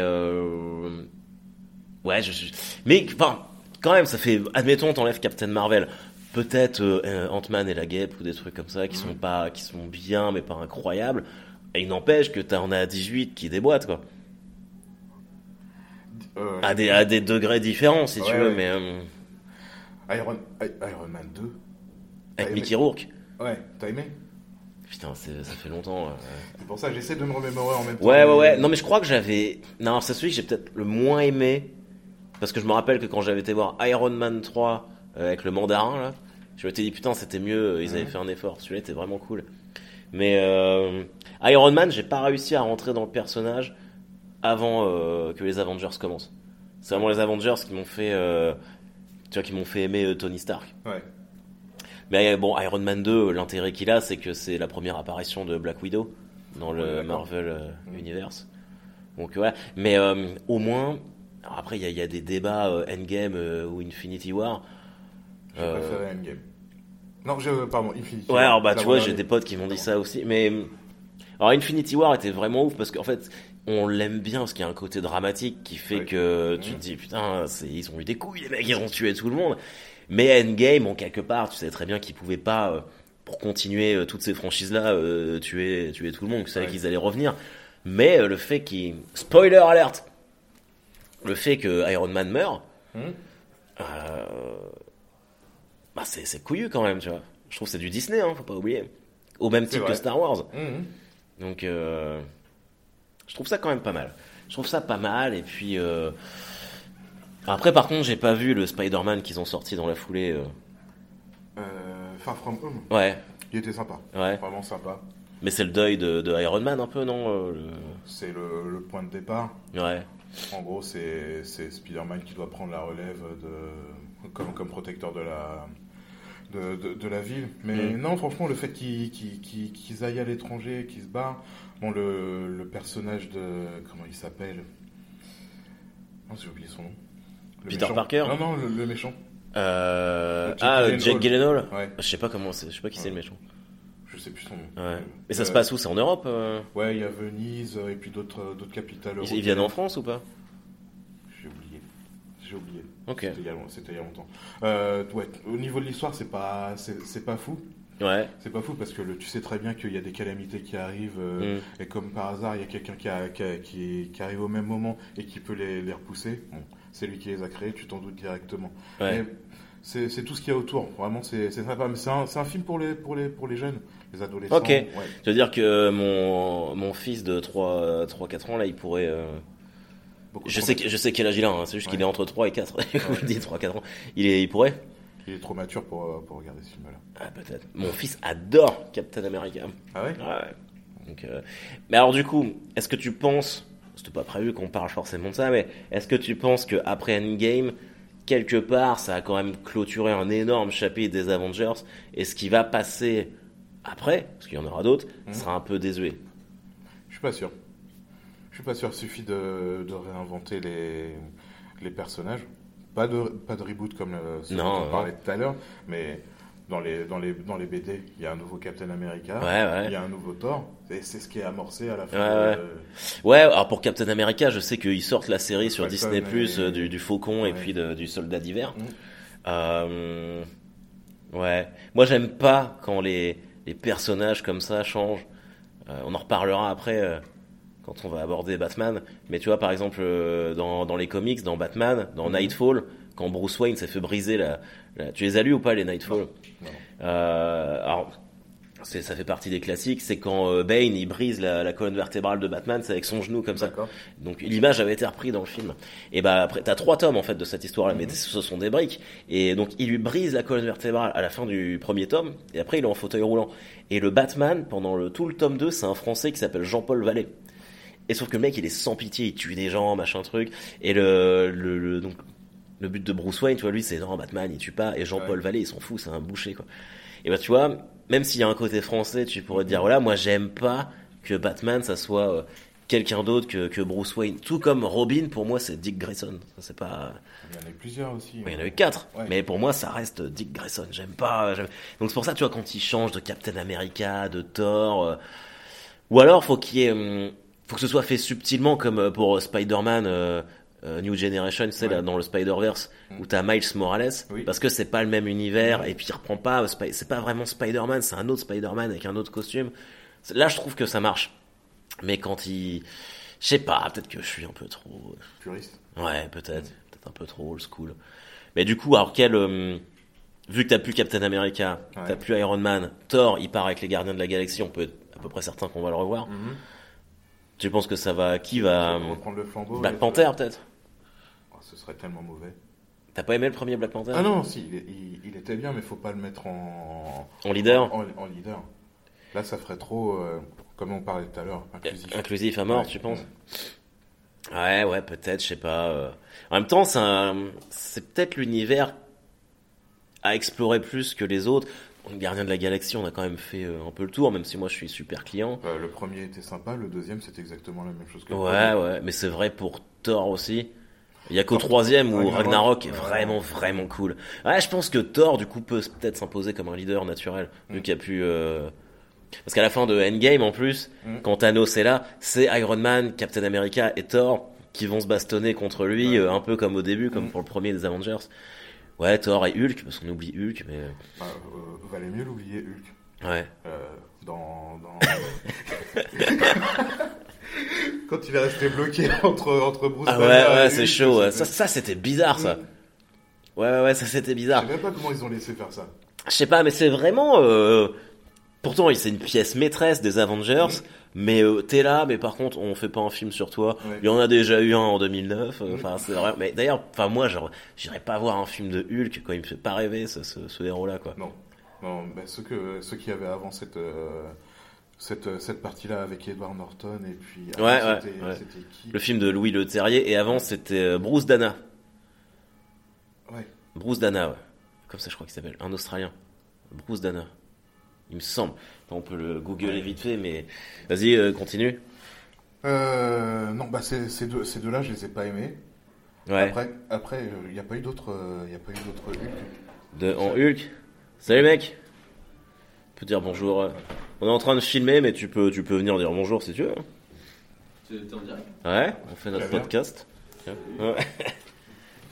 Ouais, je, je- Mais, enfin, quand même, ça fait. Admettons, t'enlèves Captain Marvel. Peut-être euh, Ant-Man et la Guêpe ou des trucs comme ça qui sont pas qui sont bien mais pas incroyables. Et il n'empêche que t'en as 18 qui déboîtent, quoi. Euh, À des, à des degrés différents, si tu veux, ouais. mais. euh, Iron, Iron Man 2. avec Mickey Rourke. Ouais, t'as aimé? Putain, ça fait longtemps. euh. C'est pour ça que j'essaie de me remémorer en même temps. Ouais, ouais, ouais. Non, mais je crois que j'avais. Non, c'est celui que j'ai peut-être le moins aimé. Parce que je me rappelle que quand j'avais été voir Iron Man 3 euh, avec le mandarin, là, je m'étais dit putain, c'était mieux, ils avaient fait un effort. Celui-là était vraiment cool. Mais euh, Iron Man, j'ai pas réussi à rentrer dans le personnage avant euh, que les Avengers commencent. C'est vraiment les Avengers qui m'ont fait. euh, tu vois, qui m'ont fait aimer euh, Tony Stark. Ouais. Mais euh, bon, Iron Man 2, l'intérêt qu'il a, c'est que c'est la première apparition de Black Widow dans Ouais, le. Marvel euh, Mhm. Universe. Donc voilà. Mais euh, au moins, alors après, il y, y a des débats euh, Endgame euh, ou Infinity War. J'ai Euh, préféré Endgame. Non, je, pardon, Infinity Ouais, alors bah tu vois, j'ai des potes qui m'ont dit ça aussi. Mais alors Infinity War était vraiment ouf parce qu'en fait, on l'aime bien parce qu'il y a un côté dramatique qui fait Oui. que tu te dis putain, ils ont eu des couilles, les mecs, ils ont tué tout le monde. Mais Endgame, en quelque part, tu sais très bien qu'ils pouvaient pas, euh, pour continuer euh, toutes ces franchises-là, euh, tuer, tuer tout le monde. Tu savais Ouais. qu'ils allaient revenir. Mais le fait qu'ils. Spoiler alert Le fait que Iron Man meurt, euh, bah c'est c'est couillu quand même, tu vois. Je trouve que c'est du Disney, hein, faut pas oublier. Au même titre que. Star Wars. Mhm. Donc, euh, je trouve ça quand même pas mal. Je trouve ça pas mal. Et puis, euh, après, par contre, j'ai pas vu le Spider-Man qu'ils ont sorti dans la foulée. euh. Euh, Far From Home, Ouais, il était sympa. ouais. Vraiment sympa. Mais c'est le deuil de, de Iron Man un peu, non C'est le, le point de départ. Ouais. En gros, c'est c'est Spider-Man qui doit prendre la relève de, comme, comme protecteur de la, de, de, de la ville. Mais Mm. non, franchement, le fait qu'ils aillent à l'étranger, qu'ils se barrent. Bon, le, le personnage de. Comment il s'appelle? Non, j'ai oublié son nom. Le Peter méchant. Parker Non, non, le, le méchant. Euh, ah, Gyllenhaal. Jake Gyllenhaal Ouais, Je sais pas comment c'est, je sais pas qui c'est le méchant. je sais plus son nom. Ouais. Et ça Euh, se passe où? C'est en Europe euh? Ouais, il y a Venise euh, et puis d'autres capitales. Ils- Ils viennent en France ou pas? J'ai oublié. J'ai oublié. Ok. C'était il y a, c'était il y a longtemps. Euh, ouais, au niveau de l'histoire, c'est pas, c'est, pas fou. Ouais. C'est pas fou parce que le, tu sais très bien qu'il y a des calamités qui arrivent euh, Mm. et comme par hasard, il y a quelqu'un qui, qui, qui- qui arrive au même moment et qui peut les, les repousser. Bon, c'est lui qui les a créés, tu t'en doutes directement. Ouais. C'est, tout ce qu'il y a autour. Vraiment, c'est, sympa. Mais c'est un, un film pour les, pour les, pour les jeunes, les adolescents. Ok. Ouais. Je veux dire que mon, mon fils de 3-4 ans, là, il pourrait. euh, Beaucoup Je sais, que- je sais quel âge il a, hein, c'est juste qu'il Ouais. est entre 3 et 4. je dis 3-4 ans. Il, est, il pourrait Il est trop mature pour, euh, pour regarder ce film-là. Ah, peut-être. Mon fils adore Captain America. Ah ouais Ouais. Donc, euh, Mais alors, du coup, est-ce que tu penses. C'était pas prévu qu'on parle forcément de ça, mais est-ce que tu penses qu'après Endgame, quelque part, ça a quand même clôturé un énorme chapitre des Avengers et ce qui va passer après, parce qu'il y en aura d'autres, Mhm. sera un peu désuet? Je suis pas sûr. Je suis pas sûr. Il suffit de, de réinventer les, les personnages. Pas de, pas de reboot comme le, ce Non, dont on parlait tout à l'heure, mais dans les, dans, les, dans les BD, il y a un nouveau Captain America, Ouais, ouais. il y a un nouveau Thor, et c'est ce qui est amorcé à la fin. Ouais, de- Ouais, alors pour Captain America, je sais qu'ils sortent la série sur Falcon Disney Plus et- du, du Faucon et puis de- du Soldat d'hiver. Mm. Euh, ouais, moi j'aime pas quand les, les personnages comme ça changent. Euh, on en reparlera après euh, quand on va aborder Batman. Mais tu vois, par exemple, euh, dans, dans les comics, dans Batman, dans Mhm. Nightfall, quand Bruce Wayne s'est fait briser la, la- Tu les as lus ou pas les Nightfall Non. Euh, alors, ça fait partie des classiques, c'est quand euh, Bane il brise la, la colonne vertébrale de Batman, c'est avec son genou comme ça. Donc l'image avait été reprise dans le film. Et bah après t'as trois tomes en fait de cette histoire-là, mais Mhm. ce sont des briques. Et donc il lui brise la colonne vertébrale à la fin du premier tome, et après il est en fauteuil roulant. Et le Batman pendant le, tout le tome 2, c'est un Français qui s'appelle Jean-Paul Vallée. Et sauf que le mec il est sans pitié, il tue des gens, machin truc. Et le, le, le- donc le but de Bruce Wayne, tu vois, lui c'est non Batman il tue pas, et Jean-Paul Ouais. Vallée il s'en fout, c'est un boucher quoi. Et bah tu vois, même s'il y a un côté français, tu pourrais te dire voilà, moi j'aime pas que Batman ça soit euh, quelqu'un d'autre que, que Bruce Wayne. Tout comme Robin pour moi c'est Dick Grayson. Ça c'est pas, Il y en a eu plusieurs aussi. il y en a eu quatre, Ouais. mais pour moi ça reste Dick Grayson. J'aime pas. j'aime- Donc c'est pour ça tu vois quand il change de Captain America, de Thor, euh, ou alors faut qu'il y ait, hum, faut que ce soit fait subtilement comme euh, pour Spider-Man. euh, euh, New Generation, tu sais, Ouais. là, dans le Spider-Verse, Mm. où t'as Miles Morales, Oui. parce que c'est pas le même univers, et puis il reprend pas, euh, c'est pas vraiment Spider-Man, c'est un autre Spider-Man avec un autre costume. C'est- Là, je trouve que ça marche. Mais quand il, je sais pas, peut-être que je suis un peu trop, Puriste. ouais, peut-être, peut-être un peu trop old school. Mais du coup, alors quel, euh, vu que t'as plus Captain America, Ouais. t'as plus Iron Man, Thor, il part avec les Gardiens de la Galaxie, on peut être à peu près certain qu'on va le revoir. Mhm. Tu penses que ça va, qui va, Pour reprendre le flambeau. Black Panther peut-être? Oh, ce serait tellement mauvais. T'as pas aimé le premier Black Panther? Ah non, si, il, il- il était bien, mais faut pas le mettre en, En leader? en, en leader. Là, ça ferait trop, euh, comme on parlait tout à l'heure, inclusif. Inclusif à mort, Ouais. tu penses? Ouais, ouais, peut-être, je sais pas. euh. En même temps, c'est peut-être l'univers à explorer plus que les autres. Le Gardien de la Galaxie, on a quand même fait euh, un peu le tour, même si moi je suis super client. Euh, le premier était sympa, le deuxième c'était exactement la même chose que le Ouais, premier. ouais, mais c'est vrai pour Thor aussi. Il y a qu'au troisième où Ragnarok, Ragnarok est vraiment, vraiment cool. Ouais, je pense que Thor, du coup, peut peut-être s'imposer comme un leader naturel, vu Mm. qu'il y a pu... euh, Parce qu'à la fin de Endgame, en plus, Mm. quand Thanos est là, c'est Iron Man, Captain America et Thor qui vont se bastonner contre lui, Ouais. euh, un peu comme au début, comme Mm. pour le premier des Avengers. Ouais, Thor et Hulk, parce qu'on oublie Hulk, mais... Bah, euh, valait mieux l'oublier Hulk. Ouais. Euh, dans, dans... Quand il est resté bloqué entre, entre Bruce Ah ouais, Banner ouais, c'est chaud. ouais. Ça, ça c'était bizarre, ça. Ouais, ouais, ouais, ça c'était Je bizarre. sais même pas comment ils ont laissé faire ça. Je sais pas, mais c'est vraiment. euh, Pourtant, c'est une pièce maîtresse des Avengers, Mhm. Mais euh, t'es là, mais par contre, on fait pas un film sur toi. Ouais. Il y en a déjà eu un en 2009. euh. Enfin, c'est vrai. Mais d'ailleurs, enfin moi, genre, j'irais pas voir un film de Hulk quand il me fait pas rêver ce, ce, ce héros-là, quoi. Non, non bah, ceux, que, ceux qui avaient avant cette, euh, cette, cette partie-là avec Edward Norton et puis Ouais, ouais, c'était qui Le film de Louis Le Terrier, et avant, c'était Bruce Dana. Ouais. Bruce Dana, ouais. Comme ça, je crois qu'il s'appelle. Un Australien. Bruce Dana. Il me semble. On peut le googler vite fait, mais vas-y, euh, continue. Euh, non, bah ces, ces deux, ces deux-là, je les ai pas aimés. Ouais. Après, après, il n'y a pas eu d'autres, il y a pas eu d'autres Hulk. De, en Hulk. Salut mec. Tu peux dire bonjour. euh. On est en train de filmer, mais tu peux, tu peux venir dire bonjour si tu veux. Tu es en direct Ouais, on fait notre bien. podcast. Ouais.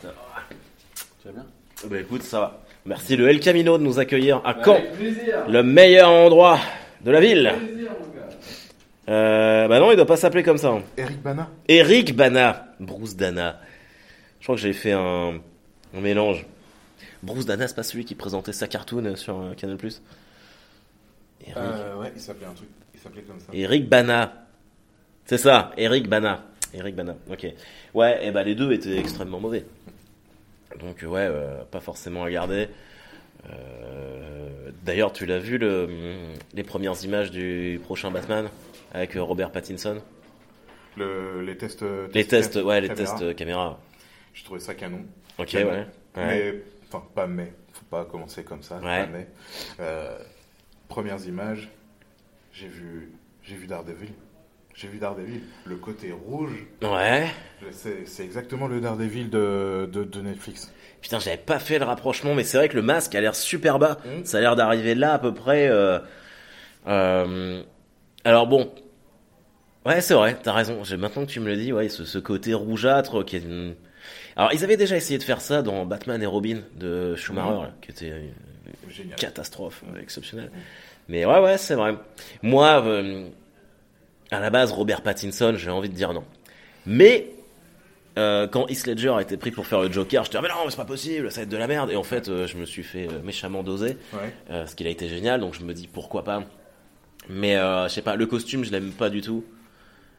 Tu vas bien? Bah écoute, ça va. Merci le El Camino de nous accueillir à Caen, Avec plaisir le meilleur endroit de la ville. plaisir, mon gars Euh, bah non, il doit pas s'appeler comme ça. hein. Eric Bana. Eric Bana. Bruce Dana. Je crois que j'ai fait un, un mélange. Bruce Dana, c'est pas celui qui présentait sa cartoon sur euh, Canal+. Eric. Euh, ouais, il s'appelait un truc. Il s'appelait comme ça. Eric Bana. C'est ça, Eric Bana. Eric Bana, ok. Ouais, et bah les deux étaient extrêmement mauvais. Donc ouais, euh, pas forcément à garder. Euh, D'ailleurs, tu l'as vu le, les premières images du prochain Batman avec Robert Pattinson? Le, les tests. euh, Les tests, ouais, les caméra. tests caméra. Je trouvais ça canon. Ok, Canon. ouais. ouais. Mais, enfin, pas mais. Faut pas commencer comme ça. Ouais. pas mais. Euh, premières images, j'ai vu, j'ai vu Daredevil. J'ai vu Daredevil. Le côté rouge, Ouais. c'est exactement le Daredevil de, de, de Netflix. Putain, j'avais pas fait le rapprochement, mais c'est vrai que le masque a l'air super bas. Mm. Ça a l'air d'arriver là à peu près. euh, euh, alors bon. Ouais, c'est vrai, t'as raison. Maintenant que tu me le dis, ouais, ce, ce côté rougeâtre qui est une... Alors, ils avaient déjà essayé de faire ça dans Batman et Robin de Schumacher, Mm. là, qui était une catastrophe euh, exceptionnelle. Mais ouais, ouais, c'est vrai. Moi, euh, à la base, Robert Pattinson, j'ai envie de dire non. Mais euh, quand Heath Ledger a été pris pour faire le Joker, j'étais ah, mais non, mais c'est pas possible, ça va être de la merde. Et en fait, euh, je me suis fait euh, méchamment doser, Ouais. ce qu'il a été génial. Donc je me dis pourquoi pas. Mais je sais pas, le costume, je l'aime pas du tout.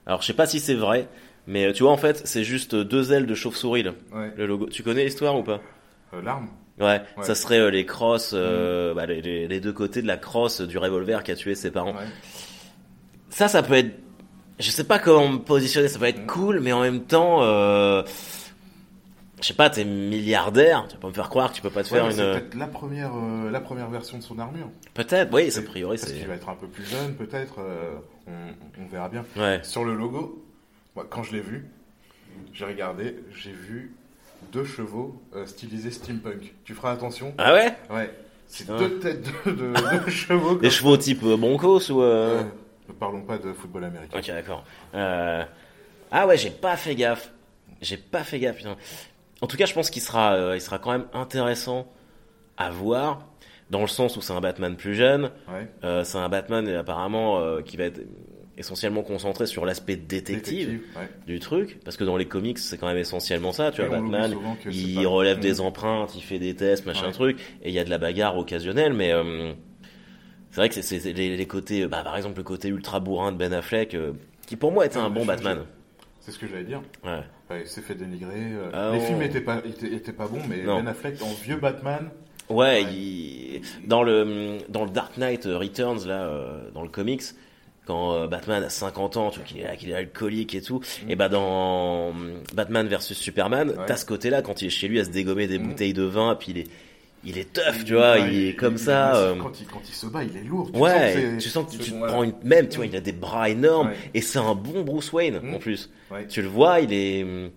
Alors je sais pas si c'est vrai, mais tu vois en fait, c'est juste deux ailes de chauve-souris Ouais. le logo. Tu connais l'histoire ou pas? L'arme Ouais, Ouais. Mm. ça serait les crosses, euh, bah, les, deux côtés de la crosse du revolver qui a tué ses parents. Ça, ça peut être. Je sais pas comment me positionner, ça peut être Mm. cool, mais en même temps, euh, je sais pas, t'es milliardaire, tu peux me faire croire que tu peux pas te Ouais, faire mais une. C'est peut-être la première, euh, la première version de son armure. Peut-être, oui, a priori Parce c'est. qu'il va être un peu plus jeune, peut-être. euh, on, on verra bien. Ouais. Sur le logo, moi, quand je l'ai vu, j'ai regardé, j'ai vu deux chevaux stylisés steampunk. Tu feras attention. Ah ouais? Ouais. C'est deux têtes de, de- de chevaux. Des chevaux type Broncos ou. Ne parlons pas de football américain. Ok, d'accord. Euh, Ah ouais, j'ai pas fait gaffe. J'ai pas fait gaffe, putain. En tout cas, je pense qu'il sera, euh, il sera quand même intéressant à voir, dans le sens où c'est un Batman plus jeune. Ouais. Euh, c'est un Batman apparemment qui va être essentiellement concentré sur l'aspect détective, ouais. du truc, parce que dans les comics, c'est quand même essentiellement ça. Tu Et vois, Batman, il relève Mm. des empreintes, il fait des tests, machin Ouais. truc, et il y a de la bagarre occasionnelle, mais c'est vrai que c'est- les, les côtés, bah, par exemple le côté ultra bourrin de Ben Affleck, euh, qui pour moi était un bon Batman. C'est ce que j'allais dire. Ouais. Ouais, il s'est fait dénigrer. euh, Ah, les on- films étaient pas, étaient, étaient pas bons, mais Non. Ben Affleck en vieux Batman. Ouais, Ouais. il- dans le dans le Dark Knight Returns là, euh, dans le comics, quand euh, Batman a 50 ans, tu vois qu'il est, qu'il est alcoolique et tout, et bah dans euh, Batman versus Superman, Mm. Ouais. t'as ce côté-là quand il est chez lui à se dégommer des Mm. bouteilles de vin, puis il est il est tough, tu vois, Ouais, il est comme il- ça. il- euh, Quand, il, quand il se bat, il est lourd. Tu ouais, sens que c'est- tu sens que tu, te prends une même, tu vois, il a des bras énormes Ouais. et c'est un bon Bruce Wayne en plus. Ouais. Tu le vois, il est. hum,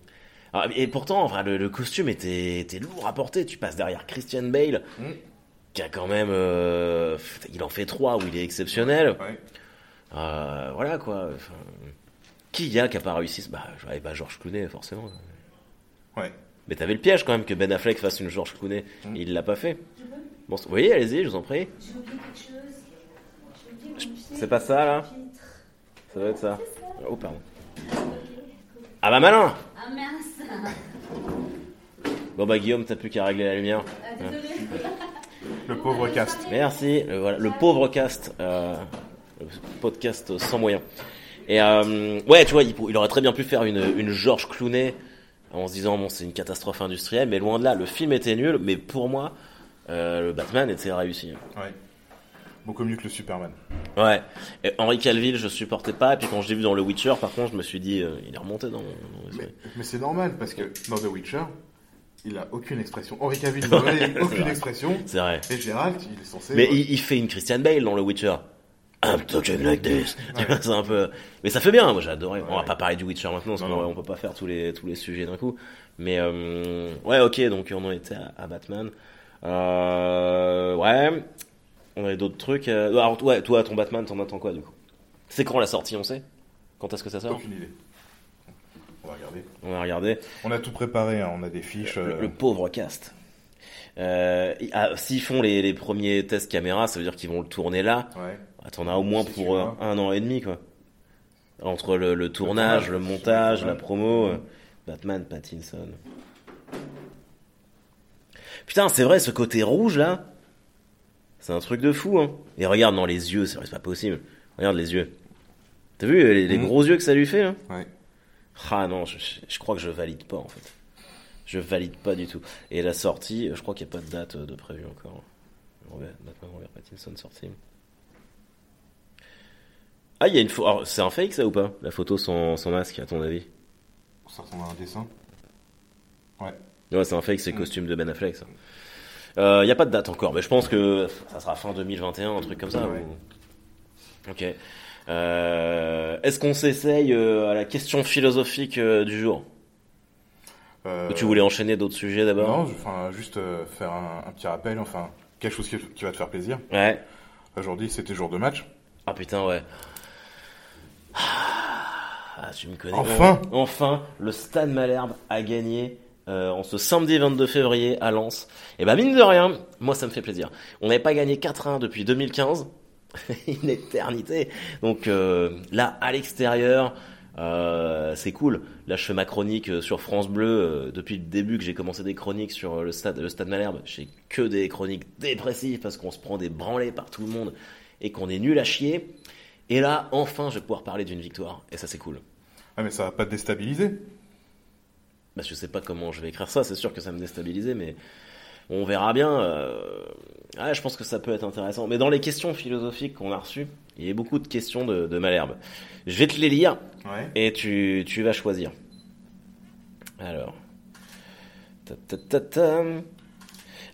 Ah, et pourtant, enfin, le, le costume était, était lourd à porter. Tu passes derrière Christian Bale, Mm. qui a quand même. euh, il en fait trois où il est exceptionnel. Euh, voilà quoi. Enfin, qui y a qui a pas réussi Bah, bah Georges Clooney, forcément. Ouais. Mais t'avais le piège quand même que Ben Affleck fasse une Georges Clooney. Mm. Il l'a pas fait. Bon, oui, allez-y, je vous en prie. C'est pas ça là. Ça doit être ça. Oh, pardon. Ah bah malin Ah mince Bon bah Guillaume, t'as plus qu'à régler la lumière. Ah. Le pauvre cast. Merci. Le, voilà, le pauvre cast, euh, le podcast sans moyens. Et euh, ouais, tu vois, il, aurait très bien pu faire une, une George Clooney en se disant bon, c'est une catastrophe industrielle, mais loin de là. Le film était nul, mais pour moi, euh, le Batman était réussi. Ouais. Beaucoup mieux que le Superman. Ouais. Et Henry Cavill, je supportais pas. Et puis quand je l'ai vu dans Le Witcher, par contre, je me suis dit, euh, il est remonté dans. dans les- Mais, mais c'est normal parce que dans The Witcher, il a aucune expression. Henri Cavill n'a aucune vrai. expression. C'est vrai. Et Gérald, il est censé. Mais il, il fait une Christian Bale dans le Witcher. I'm talking like this. Tu vois, c'est un peu. Mais ça fait bien. Moi, j'ai adoré. On va Ouais. pas parler du Witcher maintenant, parce qu'on on peut pas faire tous les tous les sujets d'un coup. Mais euh, ouais, ok. Donc on en était à, à Batman. Euh, ouais. On avait d'autres trucs. euh, Alors ouais, toi, ton Batman, t'en attends quoi du coup? C'est quand la sortie, on sait? Quand est-ce que ça sort? Aucune idée. On va regarder. On va regarder. On a tout préparé, hein, on a des fiches. Le, euh, le pauvre cast. Euh, ah, S'ils font les, les premiers tests caméra, ça veut dire qu'ils vont le tourner là. Ouais. Ah, T'en as au moins pour euh, hein. un an et demi, quoi. Entre le, le tournage, le montage, la promo, euh, Batman, Pattinson. Putain, c'est vrai, ce côté rouge, là, c'est un truc de fou, hein. Et regarde dans les yeux, c'est pas possible. Regarde les yeux. T'as vu euh, les, les Mhm. gros yeux que ça lui fait, là Ouais. Ah non, je, crois que je valide pas, en fait. Je valide pas du tout. Et la sortie, je crois qu'il n'y a pas de date de prévu encore. Robert- Batman Robert Pattinson sortie. Ah, il y a une photo. alors, C'est un fake ça ou pas? La photo sans, sans masque, à ton avis? Ça ressemble à un dessin. Ouais, c'est un fake, c'est le costume de Ben Affleck ça. Il n'y a pas de date encore, mais je pense que ça sera fin 2021, un truc comme ça. Ouais. ou- Ok. Euh, Est-ce qu'on s'essaye euh, à la question philosophique euh, du jour? Euh, Ou Tu voulais enchaîner d'autres sujets d'abord? Non, enfin, juste euh, faire un, un petit rappel, enfin, quelque chose qui, qui va te faire plaisir. Ouais. Aujourd'hui, c'était jour de match. Ah putain, ouais. Ah, tu me connais. Enfin Enfin, le Stade Malherbe a gagné euh, en ce samedi 22 février à Lens. Et bah mine de rien, moi ça me fait plaisir. On n'avait pas gagné 4-1 depuis 2015. Une éternité. Donc euh, là, à l'extérieur, Euh, c'est cool. Là, je fais ma chronique euh, sur France Bleu. euh, depuis le début que j'ai commencé des chroniques sur le stade, le stade Malherbe, j'ai que des chroniques dépressives parce qu'on se prend des branlées par tout le monde et qu'on est nul à chier. Et là, enfin, je vais pouvoir parler d'une victoire. Et ça, c'est cool. Ah, mais ça va pas te déstabiliser. Bah, je sais pas comment je vais écrire ça. C'est sûr que ça me déstabiliser, mais on verra bien. euh, ouais, je pense que ça peut être intéressant. Mais dans les questions philosophiques qu'on a reçues, il y a beaucoup de questions de, de Malherbe. Je vais te les lire. Ouais. Et tu, tu vas choisir. Alors. Ta, ta, ta, ta.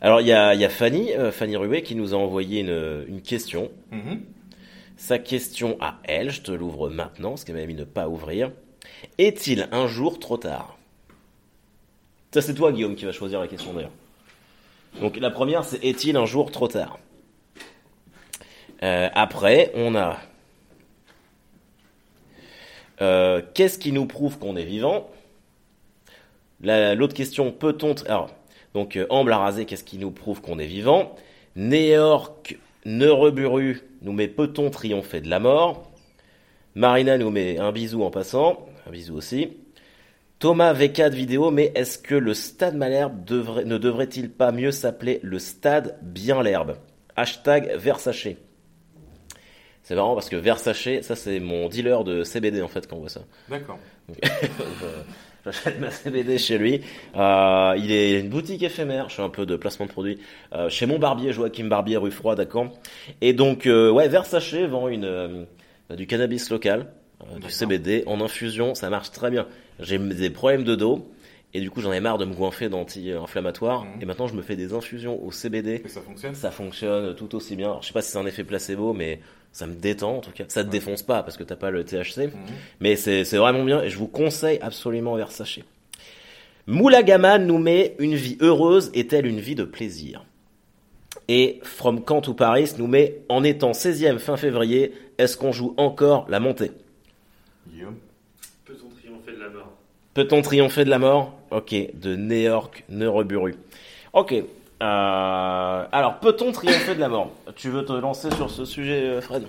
Alors, il y a, y a Fanny, euh, Fanny Ruet, qui nous a envoyé une, une question. Mhm. Sa question à elle, je te l'ouvre maintenant, parce qu'elle m'a mis ne pas ouvrir. Est-il un jour trop tard? Ça, c'est toi, Guillaume, qui va choisir la question d'ailleurs. Donc, la première, c'est Est-il un jour trop tard? Euh, Après, on a. Euh, Qu'est-ce qui nous prouve qu'on est vivant? La- L'autre question, peut-on. Alors, donc, euh, Amble raser, qu'est-ce qui nous prouve qu'on est vivant? Néorque Neureburu nous met peut-on triompher de la mort? Marina nous met un bisou en passant, un bisou aussi. Thomas V4 vidéo, mais est-ce que le stade Malherbe devrait, ne devrait-il pas mieux s'appeler le stade bien l'herbe? Hashtag Versace. C'est marrant parce que Versace, ça c'est mon dealer de CBD en fait quand on voit ça. D'accord. J'achète ma CBD chez lui. Euh, il est il a une boutique éphémère. Je fais un peu de placement de produits euh, chez mon barbier, Joachim Barbier, rue Froide à Caen. Et donc, euh, ouais, Versace vend une euh, du cannabis local, euh, du. CBD en infusion. Ça marche très bien. J'ai des problèmes de dos. Et du coup, j'en ai marre de me goinfrer d'anti-inflammatoires. Mhm. Et maintenant, je me fais des infusions au CBD. Et ça fonctionne? Ça fonctionne tout aussi bien. Alors, je sais pas si c'est un effet placebo, mais ça me détend en tout cas. Ça te défonce pas parce que t'as pas le THC. Mhm. Mais c'est vraiment bien et je vous conseille absolument Versace. Moulagaman nous met une vie heureuse est-elle une vie de plaisir Et From Camp to Paris nous met en étant 16e fin février, est-ce qu'on joue encore la montée? Guillaume? Peut-on triompher de la mort? Peut-on triompher de la mort? Ok, de Neork Neureburu. Ok. Euh, alors, peut-on triompher de la mort? Tu veux te lancer sur ce sujet, euh, Fred?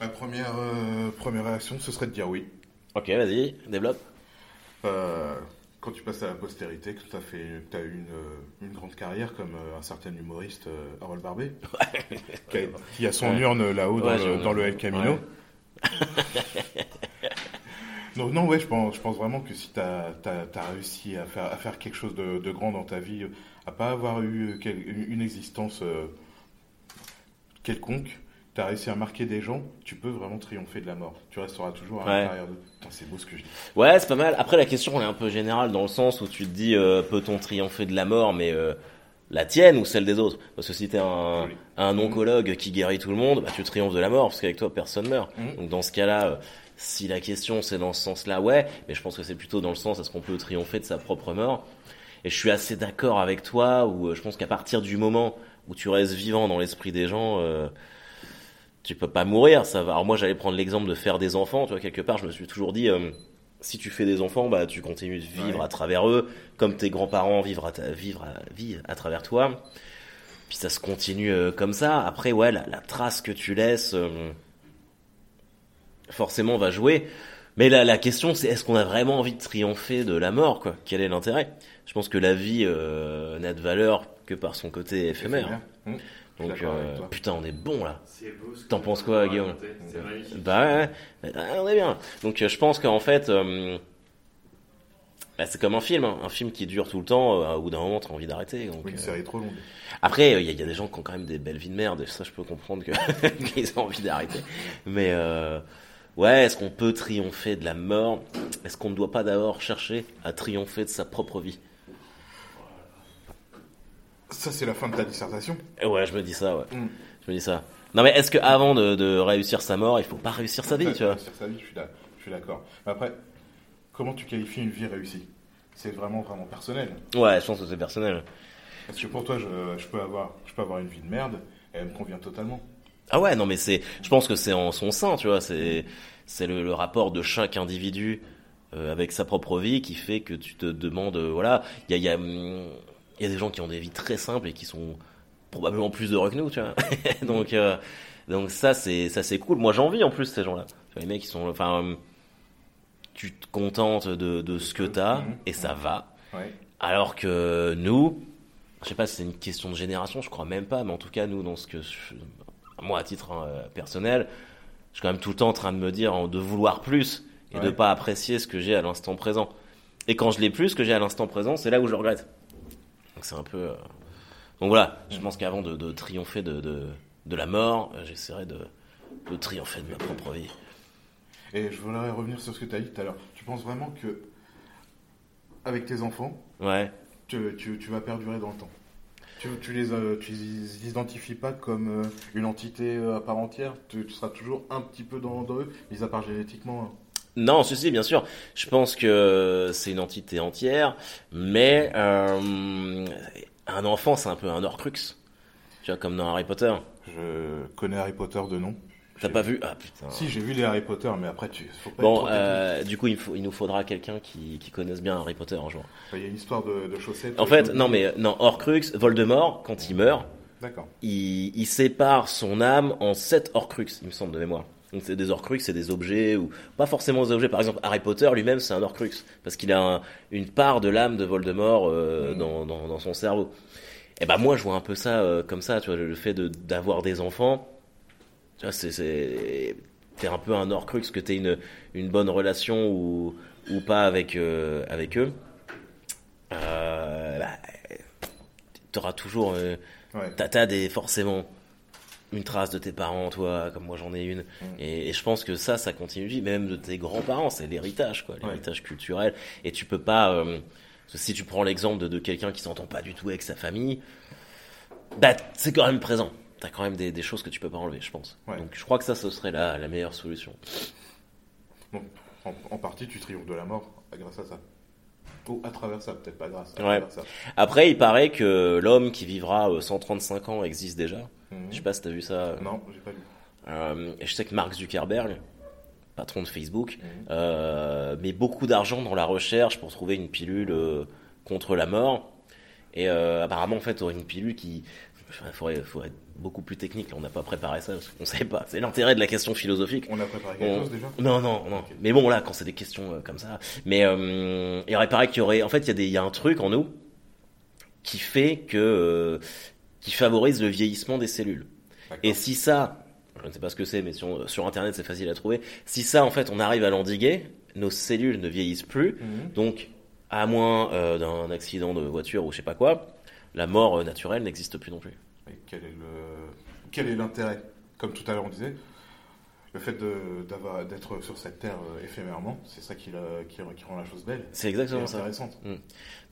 Ma première, euh, première réaction, ce serait de dire oui. Ok, vas-y, développe. Euh, quand tu passes à la postérité, que tu as, fait, que as eu une, une grande carrière comme un certain humoriste Harold Barbet, qui, a, qui a son Ouais. urne là-haut dans, Ouais, le, je- dans le El Camino. Ouais. Donc non, ouais, je pense, je pense vraiment que si tu as, réussi à faire, à faire quelque chose de, de grand dans ta vie, à pas avoir eu quel- une existence euh, quelconque, tu as réussi à marquer des gens, tu peux vraiment triompher de la mort. Tu resteras toujours à Ouais. l'intérieur de... Putain, c'est beau ce que je dis. Ouais, c'est pas mal. Après, la question elle est un peu générale dans le sens où tu te dis euh, peut-on triompher de la mort, mais euh, la tienne ou celle des autres? Parce que si t'es un, un oncologue qui guérit tout le monde, bah, tu triomphes de la mort parce qu'avec toi personne meurt. Mhm. Donc dans ce cas-là, euh, si la question c'est dans ce sens-là, ouais, mais je pense que c'est plutôt dans le sens est-ce qu'on peut triompher de sa propre mort? Et je suis assez d'accord avec toi où euh, je pense qu'à partir du moment où tu restes vivant dans l'esprit des gens. euh, tu peux pas mourir, ça va. Alors moi j'allais prendre l'exemple de faire des enfants, tu vois quelque part je me suis toujours dit euh, si tu fais des enfants, bah tu continues de vivre Ouais. à travers eux, comme tes grands-parents vivent à, ta- vivre à, vivent à travers toi. Puis ça se continue euh, comme ça. Après ouais, la, la trace que tu laisses forcément va jouer. Mais la, la question c'est est-ce qu'on a vraiment envie de triompher de la mort quoi? Quel est l'intérêt? Je pense que la vie euh, n'a de valeur que par son côté éphémère. Mmh. Donc euh, putain, on est bon là. T'en penses quoi, Guillaume? Bah ouais, ouais. Bah, on est bien. Donc euh, je pense qu'en fait, euh, bah, c'est comme un film, hein. un film qui dure tout le temps. euh, au bout d'un moment, t'as envie d'arrêter. donc, Oui, une euh, série trop longue. Après, il y, a- y a des gens qui ont quand même des belles vies de merde. Et ça, je peux comprendre qu'ils ont envie d'arrêter. Mais euh, ouais, est-ce qu'on peut triompher de la mort? Est-ce qu'on ne doit pas d'abord chercher à triompher de sa propre vie? Ça, c'est la fin de ta dissertation. Et Ouais, je me dis ça. Ouais. Mm. Je me dis ça. Non mais est-ce que avant de, de réussir sa mort, il faut pas réussir sa vie, Ouais, tu vois? Sur sa vie, je suis d'accord. Mais après, comment tu qualifies une vie réussie? C'est vraiment, vraiment personnel. Ouais, je pense que c'est personnel. Parce que pour toi, je, je peux avoir, je peux avoir une vie de merde et elle me convient totalement. Ah ouais, non mais c'est, je pense que c'est en son sein, tu vois, c'est, c'est le, le rapport de chaque individu euh, avec sa propre vie qui fait que tu te demandes, euh, voilà, il y a, il y a, hum, il y a des gens qui ont des vies très simples et qui sont probablement plus heureux que nous, tu vois. donc, euh, donc ça c'est, ça c'est cool. Moi j'en vis en plus ces gens-là. Tu vois, les mecs qui sont, enfin, hum, tu te contentes de, de ce que t'as Mhm. et ça va. Ouais. Alors que nous, je sais pas si c'est une question de génération, je crois même pas, mais en tout cas, nous, dans ce que je- moi, à titre hein, euh, personnel, je suis quand même tout le temps en train de me dire de vouloir plus et de Ouais. pas apprécier ce que j'ai à l'instant présent. Et quand je l'ai plus, ce que j'ai à l'instant présent, c'est là où je regrette. Donc c'est un peu. euh, Donc voilà, je pense qu'avant de, de triompher de, de, de la mort, euh, j'essaierai de, de triompher de ma propre vie. Et je voudrais revenir sur ce que tu as dit tout à l'heure. Tu penses vraiment que, avec tes enfants, Ouais. tu, tu- tu vas perdurer dans le temps? Tu, tu les, euh, tu les identifies pas comme euh, une entité euh, à part entière? Tu, tu seras toujours un petit peu dans, dans eux, mis à part génétiquement. hein? Non, ceci, bien sûr. Je pense que c'est une entité entière, mais euh, un enfant, c'est un peu un Horcrux. Tu vois, comme dans Harry Potter. Je connais Harry Potter de nom. T'as pas vu Ah putain. Si, j'ai vu les Harry Potter, mais après, tu faut pas être Bon, euh, du coup, il, faut, il nous faudra quelqu'un qui, qui connaisse bien Harry Potter un jour. Il y a une histoire de, de chaussettes. En fait, non, mais non, Horcrux, Voldemort, quand il meurt, il, il sépare son âme en sept Horcrux, il me semble de mémoire. Donc c'est des Horcrux, c'est des objets ou pas forcément des objets. Par exemple, Harry Potter lui-même, c'est un Horcrux parce qu'il a un- une part de l'âme de Voldemort euh, Mhm. dans, dans, dans son cerveau. Et ben moi, je vois un peu ça euh, comme ça, tu vois, le fait de d'avoir des enfants. Tu vois, c'est t'es un peu un Horcrux que t'aies une une bonne relation ou ou pas avec euh, avec eux. Euh, bah, t'auras toujours euh, Ouais. T'as des forcément une trace de tes parents, toi, comme moi j'en ai une. Et, et je pense que ça, ça continue de vivre, même de tes grands-parents, c'est l'héritage, quoi, l'héritage culturel. Et tu peux pas, euh, si tu prends l'exemple de, de quelqu'un qui s'entend pas du tout avec sa famille, bah c'est quand même présent. T'as quand même des, des choses que tu peux pas enlever, je pense. Ouais. Donc je crois que ça, ce serait la, la meilleure solution. En, en partie, tu triomphes de la mort grâce à ça. Ou à travers ça, peut-être pas grâce à Ouais. travers ça. Après, il paraît que l'homme qui vivra euh, 135 ans existe déjà. Mhm. Je sais pas si t'as vu ça. Non, j'ai pas lu. Euh, je sais que Mark Zuckerberg, patron de Facebook, Mhm. euh, met beaucoup d'argent dans la recherche pour trouver une pilule euh, contre la mort. Et euh, apparemment, en fait, aurait une pilule qui. Il faudrait, faudrait être beaucoup plus technique. On n'a pas préparé ça parce qu'on ne sait pas. C'est l'intérêt de la question philosophique. On a préparé quelque On- chose déjà? Non, non, non. Mais bon, là, quand c'est des questions euh, comme ça. Mais euh, il paraît qu'il y aurait. En fait, il y, a des- il y a un truc en nous qui fait que. euh, qui favorise le vieillissement des cellules. Et si ça, je ne sais pas ce que c'est, mais sur, sur Internet c'est facile à trouver, si ça en fait on arrive à l'endiguer, nos cellules ne vieillissent plus, Mhm. donc à moins d'un accident de voiture ou je sais pas quoi, la mort euh, naturelle n'existe plus non plus. Et quel est le quel est l'intérêt? Comme tout à l'heure on disait, le fait d'être sur cette terre euh, éphémèrement, c'est ça qui, qui, qui rend la chose belle. C'est exactement ça. intéressante.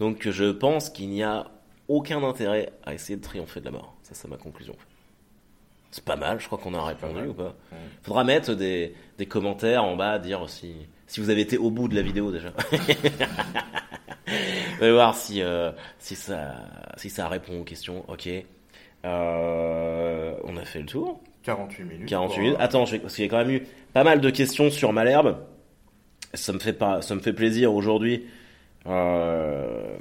Donc je pense qu'il n'y a aucun intérêt à essayer de triompher de la mort. Ça c'est ma conclusion. C'est pas mal, je crois qu'on a répondu ou pas Mhm. Faudra mettre des, des commentaires en bas, dire si, si vous avez été au bout de la vidéo déjà. On va voir si, euh, si, ça, si ça répond aux questions. Ok. Euh, on a fait le tour. 48 minutes. 48 pour, minutes. Attends, je parce qu'il y a quand même eu pas mal de questions sur Malherbe. Ça me fait, pas, ça me fait plaisir aujourd'hui. Euh,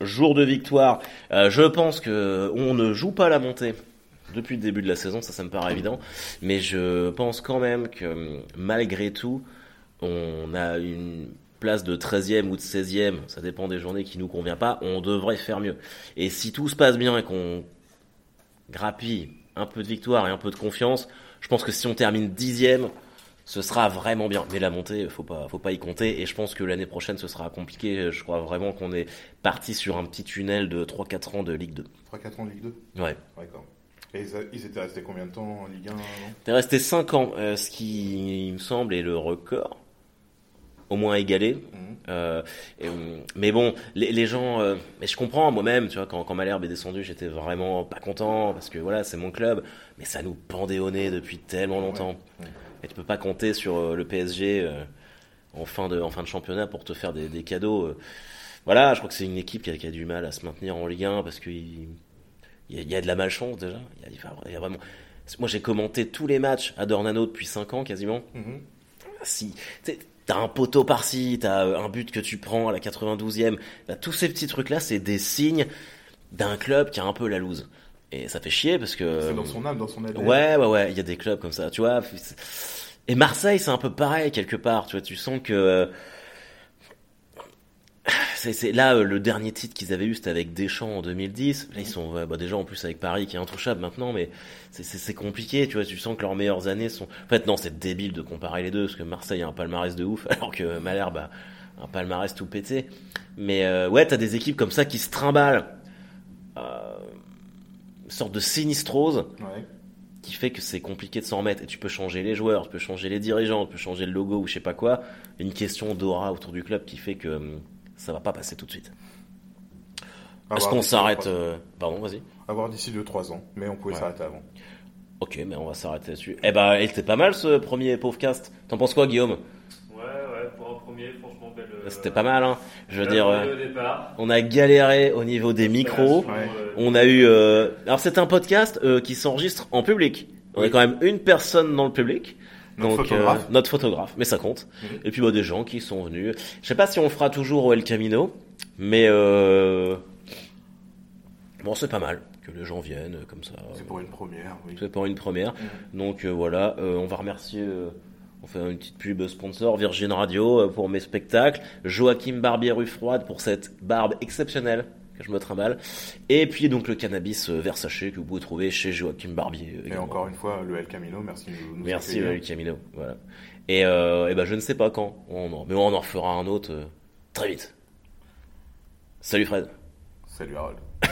jour de victoire. Je pense que on ne joue pas la montée depuis le début de la saison, ça, ça me paraît évident. Mais je pense quand même que malgré tout, on a une place de 13e ou de 16e, ça dépend des journées qui nous convient pas, on devrait faire mieux. Et si tout se passe bien et qu'on grappille un peu de victoire et un peu de confiance, je pense que si on termine dixième, ce sera vraiment bien. Mais la montée, faut pas, faut pas y compter. Et je pense que l'année prochaine, ce sera compliqué. Je crois vraiment qu'on est parti sur un petit tunnel de 3-4 ans de Ligue 2. 3-4 ans de Ligue 2 Ouais. D'accord. Et ils, ils étaient restés combien de temps en Ligue 1 non T'es resté 5 ans, euh, ce qui, il me semble, est le record. Au moins égalé. Mhm. Euh, et, mais bon, les, les gens, euh, mais je comprends moi-même, tu vois, quand, quand Malherbe est descendu, j'étais vraiment pas content parce que voilà, c'est mon club, mais ça nous pendait au nez depuis tellement longtemps. Ouais, ouais. Et tu peux pas compter sur euh, le PSG en fin de en fin de championnat pour te faire des, des cadeaux. Voilà, je crois que c'est une équipe qui a, qui a du mal à se maintenir en Ligue 1 parce qu'il il y, a- il y a de la malchance déjà. Il y a vraiment. Moi, j'ai commenté tous les matchs à Dornano depuis 5 ans quasiment Mhm. si tu sais, t'as un poteau par-ci, t'as euh, un but que tu prends à la 92e, t'as tous ces petits trucs-là, c'est des signes d'un club qui a un peu la loose. Et ça fait chier parce que. C'est dans son âme, dans son ADN. Ouais, ouais, ouais, il y a des clubs comme ça, tu vois. Et Marseille, c'est un peu pareil quelque part. Tu vois, tu sens que euh, c'est c'est- là euh, le dernier titre qu'ils avaient eu, c'était avec Deschamps en 2010. Là, ils sont ouais, bah, déjà en plus avec Paris qui est intouchable maintenant, mais c'est- c'est c'est compliqué. Tu vois, tu sens que leurs meilleures années sont. En fait, non, c'est débile de comparer les deux parce que Marseille a un palmarès de ouf, alors que Malherbe a un palmarès tout pété. Mais euh, ouais, t'as des équipes comme ça qui se trimballent. Euh, une sorte de sinistrose Ouais. qui fait que c'est compliqué de s'en remettre. Et tu peux changer les joueurs, tu peux changer les dirigeants, tu peux changer le logo ou je sais pas quoi. Une question d'aura autour du club qui fait que hum, ça va pas passer tout de suite. Est-ce qu'on s'arrête euh, Pardon, vas-y. À voir d'ici 2-3 ans, mais on pouvait Ouais. s'arrêter avant. Ok, mais on va s'arrêter là-dessus. Eh ben, il était pas mal ce premier pauvre cast. T'en penses quoi, Guillaume? Ouais, ouais, pour un premier, franchement, belle. euh, C'était pas mal, hein. Je veux dire, euh, on a galéré au niveau des micros. Ouais. On a eu. euh, Alors, c'est un podcast euh, qui s'enregistre en public. On a Oui. quand même une personne dans le public. Notre Donc, photographe. euh, notre photographe, mais ça compte. Mhm. Et puis bah, des gens qui sont venus. Je sais pas si on fera toujours au El Camino, mais euh... bon, c'est pas mal que les gens viennent euh, comme ça. C'est pour une première, oui. C'est pour une première. Mhm. Donc euh, voilà, euh, on va remercier. euh, on fait une petite pub sponsor Virgin Radio pour mes spectacles, Joachim Barbier rue froide pour cette barbe exceptionnelle je me trimballe, et puis donc le cannabis euh, Versace que vous pouvez trouver chez Joachim Barbier. euh, Et également. encore une fois, le El Camino, merci de nous, Merci accueillir. euh, Camino. Voilà. Et, euh, et ben je ne sais pas quand, on en- mais on en refera un autre euh, très vite. Salut Fred. Salut Harold.